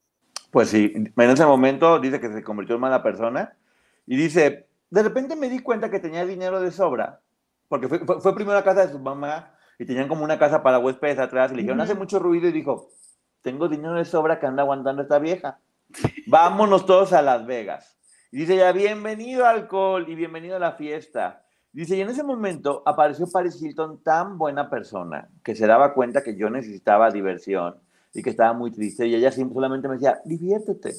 Pues sí, en ese momento dice que se convirtió en mala persona y dice, de repente me di cuenta que tenía dinero de sobra, porque fue, fue- fue primero a casa de su mamá y tenían como una casa para huéspedes atrás y le dijeron, hace mucho ruido y dijo, tengo dinero de sobra que anda aguantando esta vieja. Vámonos todos a Las Vegas. Y dice ya, bienvenido alcohol y bienvenido a la fiesta. Dice, y en ese momento apareció Paris Hilton, tan buena persona, que se daba cuenta que yo necesitaba diversión y que estaba muy triste. Y ella sim- solamente me decía, diviértete,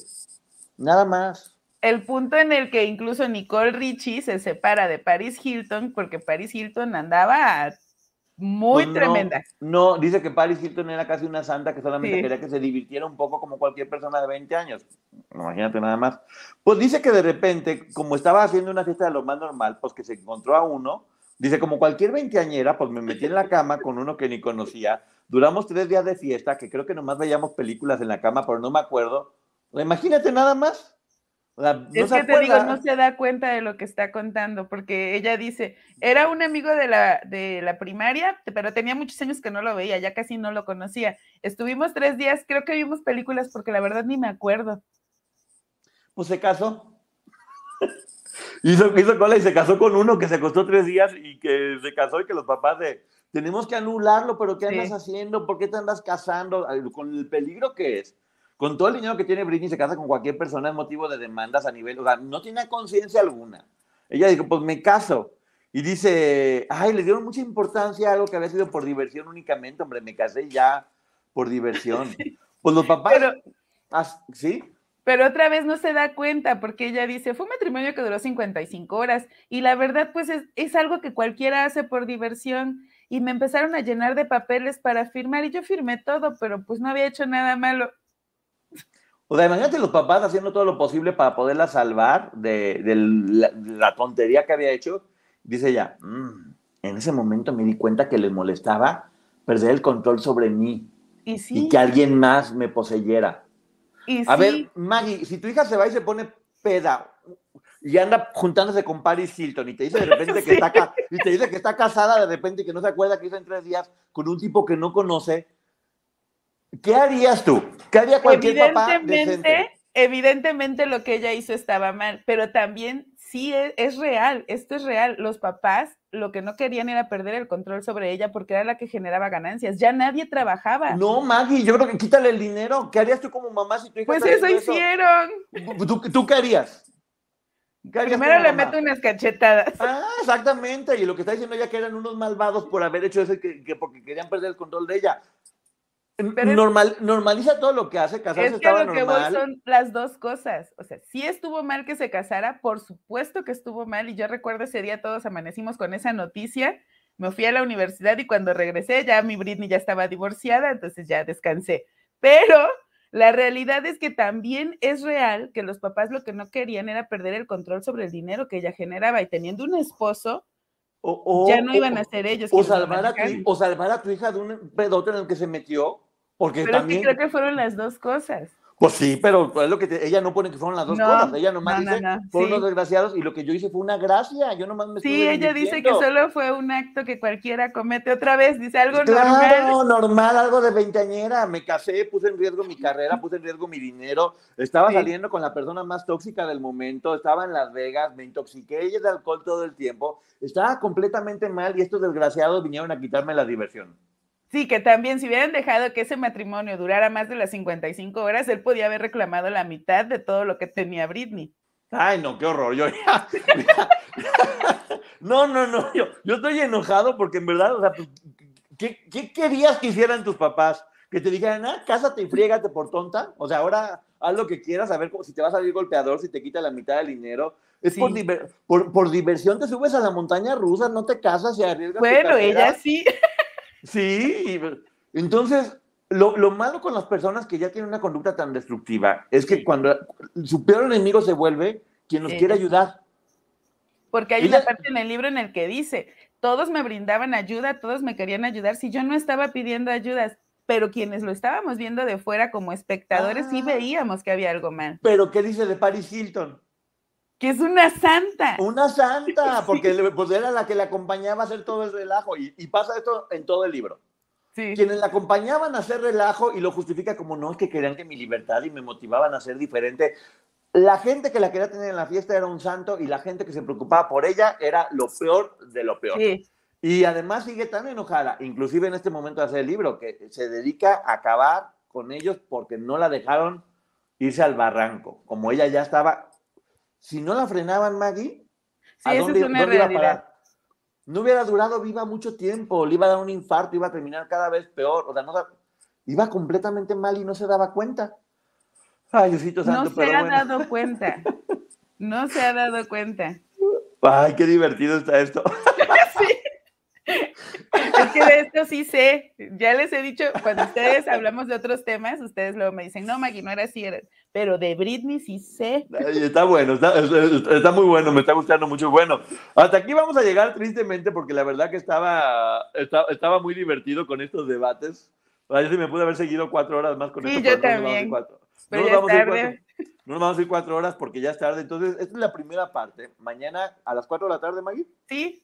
nada más. El punto en el que incluso Nicole Richie se separa de Paris Hilton, porque Paris Hilton andaba muy Pues no, tremenda. No, dice que Paris Hilton era casi una santa que solamente Sí. quería que se divirtiera un poco como cualquier persona de 20 años. Imagínate nada más. Pues dice que de repente, como estaba haciendo una fiesta de lo más normal, pues que se encontró a uno. Dice, como cualquier veinteañera, pues me metí en la cama con uno que ni conocía. Duramos tres días de fiesta, que creo que nomás veíamos películas en la cama, pero no me acuerdo. Imagínate nada más. O sea, no es se que te digo, no se da cuenta de lo que está contando, porque ella dice, era un amigo de la, de la primaria, pero tenía muchos años que no lo veía, ya casi no lo conocía. Estuvimos tres días, creo que vimos películas porque la verdad ni me acuerdo. Pues se casó. hizo, hizo cola y se casó con uno que se costó tres días y que se casó y que los papás de, tenemos que anularlo, pero ¿qué Sí. andas haciendo? ¿Por qué te andas casando? Con el peligro que es. Con todo el dinero que tiene Britney, se casa con cualquier persona es motivo de demandas a nivel, o sea, no tiene conciencia alguna. Ella dijo, pues me caso. Y dice, ay, le dieron mucha importancia a algo que había sido por diversión únicamente, hombre, me casé ya por diversión. Pues los papás, Pero, ¿sí? pero otra vez no se da cuenta, porque ella dice, fue un matrimonio que duró 55 horas, y la verdad, pues es, es algo que cualquiera hace por diversión. Y me empezaron a llenar de papeles para firmar, y yo firmé todo, pero pues no había hecho nada malo. O sea, imagínate los papás haciendo todo lo posible para poderla salvar de, de la, la tontería que había hecho. Dice ella, "Mm, en ese momento me di cuenta que les molestaba perder el control sobre mí. Y sí. y que alguien más me poseyera. y A sí, ver, Maggie, si tu hija se va y se pone peda y anda juntándose con Paris Hilton y te dice de repente que Sí. está ca- y te dice que está casada de repente y que no se acuerda que hizo en tres días con un tipo que no conoce, ¿qué harías tú? ¿Qué haría cualquier papá evidentemente, decente? evidentemente lo que ella hizo estaba mal, pero también sí es, es real, esto es real. Los papás lo que no querían era perder el control sobre ella porque era la que generaba ganancias. Ya nadie trabajaba. No, Maggie, yo creo que quítale el dinero. ¿Qué harías tú como mamá si tu hija pues eso haciendo hicieron. ¿Tú, tú qué harías? ¿Qué harías Primero le meto unas cachetadas. Ah, exactamente. Y lo que está diciendo ella que eran unos malvados por haber hecho eso, que, que porque querían perder el control de ella. Pero es- Normal, normaliza todo lo que hace, casarse Es que estaba lo que voy normal. son las dos cosas. O sea, sí estuvo mal que se casara, por supuesto que estuvo mal. Y yo recuerdo ese día todos amanecimos con esa noticia. Me fui a la universidad y cuando regresé ya mi Britney ya estaba divorciada, entonces ya descansé. Pero la realidad es que también es real que los papás lo que no querían era perder el control sobre el dinero que ella generaba y teniendo un esposo, O, o- ya no iban a ser ellos. O salvar, a tu, o salvar a tu hija de un pedote en el que se metió. Porque Pero también. es que creo que fueron las dos cosas. Pues sí, pero es lo que te- ella no pone que fueron las dos No, cosas. Ella nomás no, dice, no, fueron sí. los desgraciados y lo que yo hice fue una gracia. Yo nomás me Sí, ella dice que solo fue un acto que cualquiera comete otra vez, dice algo Claro, normal. normal, algo de veinteañera. Me casé, puse en riesgo mi carrera, puse en riesgo mi dinero. Estaba Sí. saliendo con la persona más tóxica del momento. Estaba en Las Vegas, me intoxiqué ella de alcohol todo el tiempo. Estaba completamente mal y estos desgraciados vinieron a quitarme la diversión. Sí, que también si hubieran dejado que ese matrimonio durara más de las 55 horas, él podía haber reclamado la mitad de todo lo que tenía Britney. Ay, no, qué horror. Yo ya- No, no, no. Yo, yo estoy enojado porque en verdad, o sea, pues, ¿qué, qué querías que hicieran tus papás? Que te dijeran, ah, cásate y friégate por tonta. O sea, ahora haz lo que quieras, a ver cómo- si te va a salir golpeador, si te quita la mitad del dinero. Es por, diver- por, por diversión, te subes a la montaña rusa, no te casas y arriesgas. Bueno, ella sí. Sí, entonces lo, lo malo con las personas que ya tienen una conducta tan destructiva es que cuando su peor enemigo se vuelve quien nos Sí. quiere ayudar. Porque hay Ella- una parte en el libro en el que dice, todos me brindaban ayuda, todos me querían ayudar, si yo no estaba pidiendo ayudas, pero quienes lo estábamos viendo de fuera como espectadores, sí Ah. veíamos que había algo mal. Pero ¿qué dice de Paris Hilton? Que es una santa. Una santa, porque le- pues era la que le acompañaba a hacer todo el relajo. Y, y pasa esto en todo el libro. Sí. Quienes la acompañaban a hacer relajo y lo justifica como no, es que querían que mi libertad y me motivaban a ser diferente. La gente que la quería tener en la fiesta era un santo y la gente que se preocupaba por ella era lo peor de lo peor. Sí. Y además sigue tan enojada, inclusive en este momento de hacer el libro, que se dedica a acabar con ellos porque no la dejaron irse al barranco. Como ella ya estaba, si no la frenaban, Maggie, Sí, una dónde iba a parar? No hubiera durado viva mucho tiempo, le iba a dar un infarto, iba a terminar cada vez peor, o sea, no, iba completamente mal y no se daba cuenta. Ay, Diosito Santo, No se pero ha bueno. dado cuenta. No se ha dado cuenta. Ay, qué divertido está esto. Es que de esto sí sé. Ya les he dicho, cuando ustedes hablamos de otros temas, ustedes luego me dicen, no, Maggie, no era así. era-". Pero de Britney sí sé. Está bueno, está, está- muy bueno, me está gustando mucho. Bueno, hasta aquí vamos a llegar tristemente porque la verdad que estaba, estaba, estaba muy divertido con estos debates. Yo sí me pude haber seguido cuatro horas más con Sí, esto. yo también. no nos vamos a ir cuatro- no nos vamos a ir cuatro horas porque ya es tarde. Entonces, esta es la primera parte. Mañana a las cuatro de la tarde, Maggie. Sí,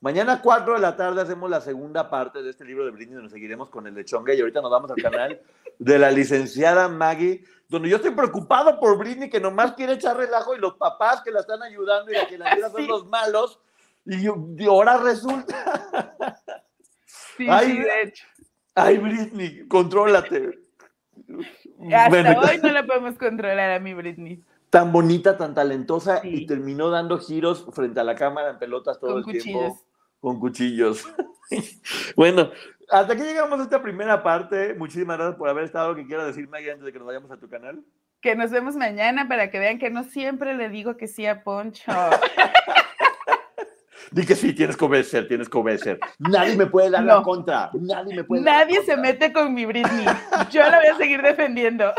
Mañana a 4 de la tarde hacemos la segunda parte de este libro de Britney, donde seguiremos con el de Chonga y ahorita nos vamos al canal de la licenciada Maggie, donde yo estoy preocupado por Britney, que nomás quiere echar relajo y los papás que la están ayudando y la que la ayudan son Sí. los malos. Y, ahora resulta, sí, Ay, sí, de hecho. ay Britney, contrólate. Hasta Bueno, hoy no la podemos controlar a mi Britney. tan bonita, tan talentosa y terminó dando giros frente a la cámara en pelotas todo Con el cuchillos. tiempo. Con cuchillos. bueno, hasta aquí llegamos a esta primera parte. Muchísimas gracias por haber estado. ¿Qué quiero decir, Maggie, antes de que nos vayamos a tu canal? Que nos vemos mañana para que vean que no siempre le digo que sí a Poncho. Di que sí, tienes que obedecer, tienes que obedecer. Nadie me puede dar la No. contra. Nadie me puede dar la se contra. mete con mi Britney. Yo la voy a seguir defendiendo.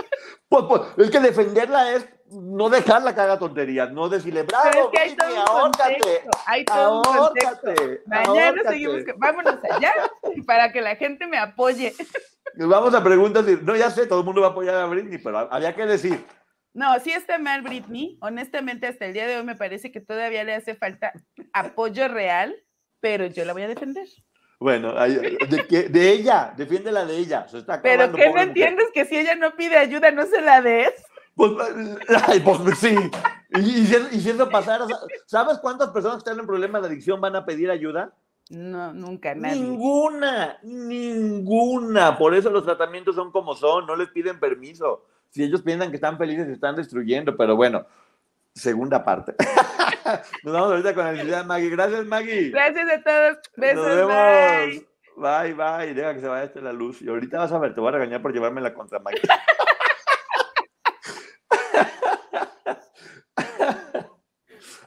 Pues, pues, es que defenderla es no dejarla que haga tonterías, no decirle, bravo, Pero es que ahórcate. Hay todo. Ahórcate. Mañana seguimos. Vámonos allá para que la gente me apoye. Vamos a preguntas. y- No, ya sé, todo el mundo va a apoyar a Britney, pero había que decir. No, sí está mal Britney. Honestamente, hasta el día de hoy me parece que todavía le hace falta apoyo real, pero yo la voy a defender. Bueno, de, que- de ella, defiéndela de ella. Se está Pero ¿qué no entiendes? Que si ella no pide ayuda, no se la des. Pues, ay, pues sí. Y, y si, y si eso pasara, ¿sabes cuántas personas que están en problemas de adicción van a pedir ayuda? No, nunca, nadie. Ninguna, ninguna. Por eso los tratamientos son como son, no les piden permiso. Si ellos piensan que están felices, se están destruyendo. Pero bueno, segunda parte. Nos vamos ahorita con la de Maggie. Gracias, Maggie. Gracias a todos. Besos. Nos vemos. bye. Bye, bye. Deja que se vaya la luz. Y ahorita vas a ver, te voy a regañar por llevarme la contra Maggie.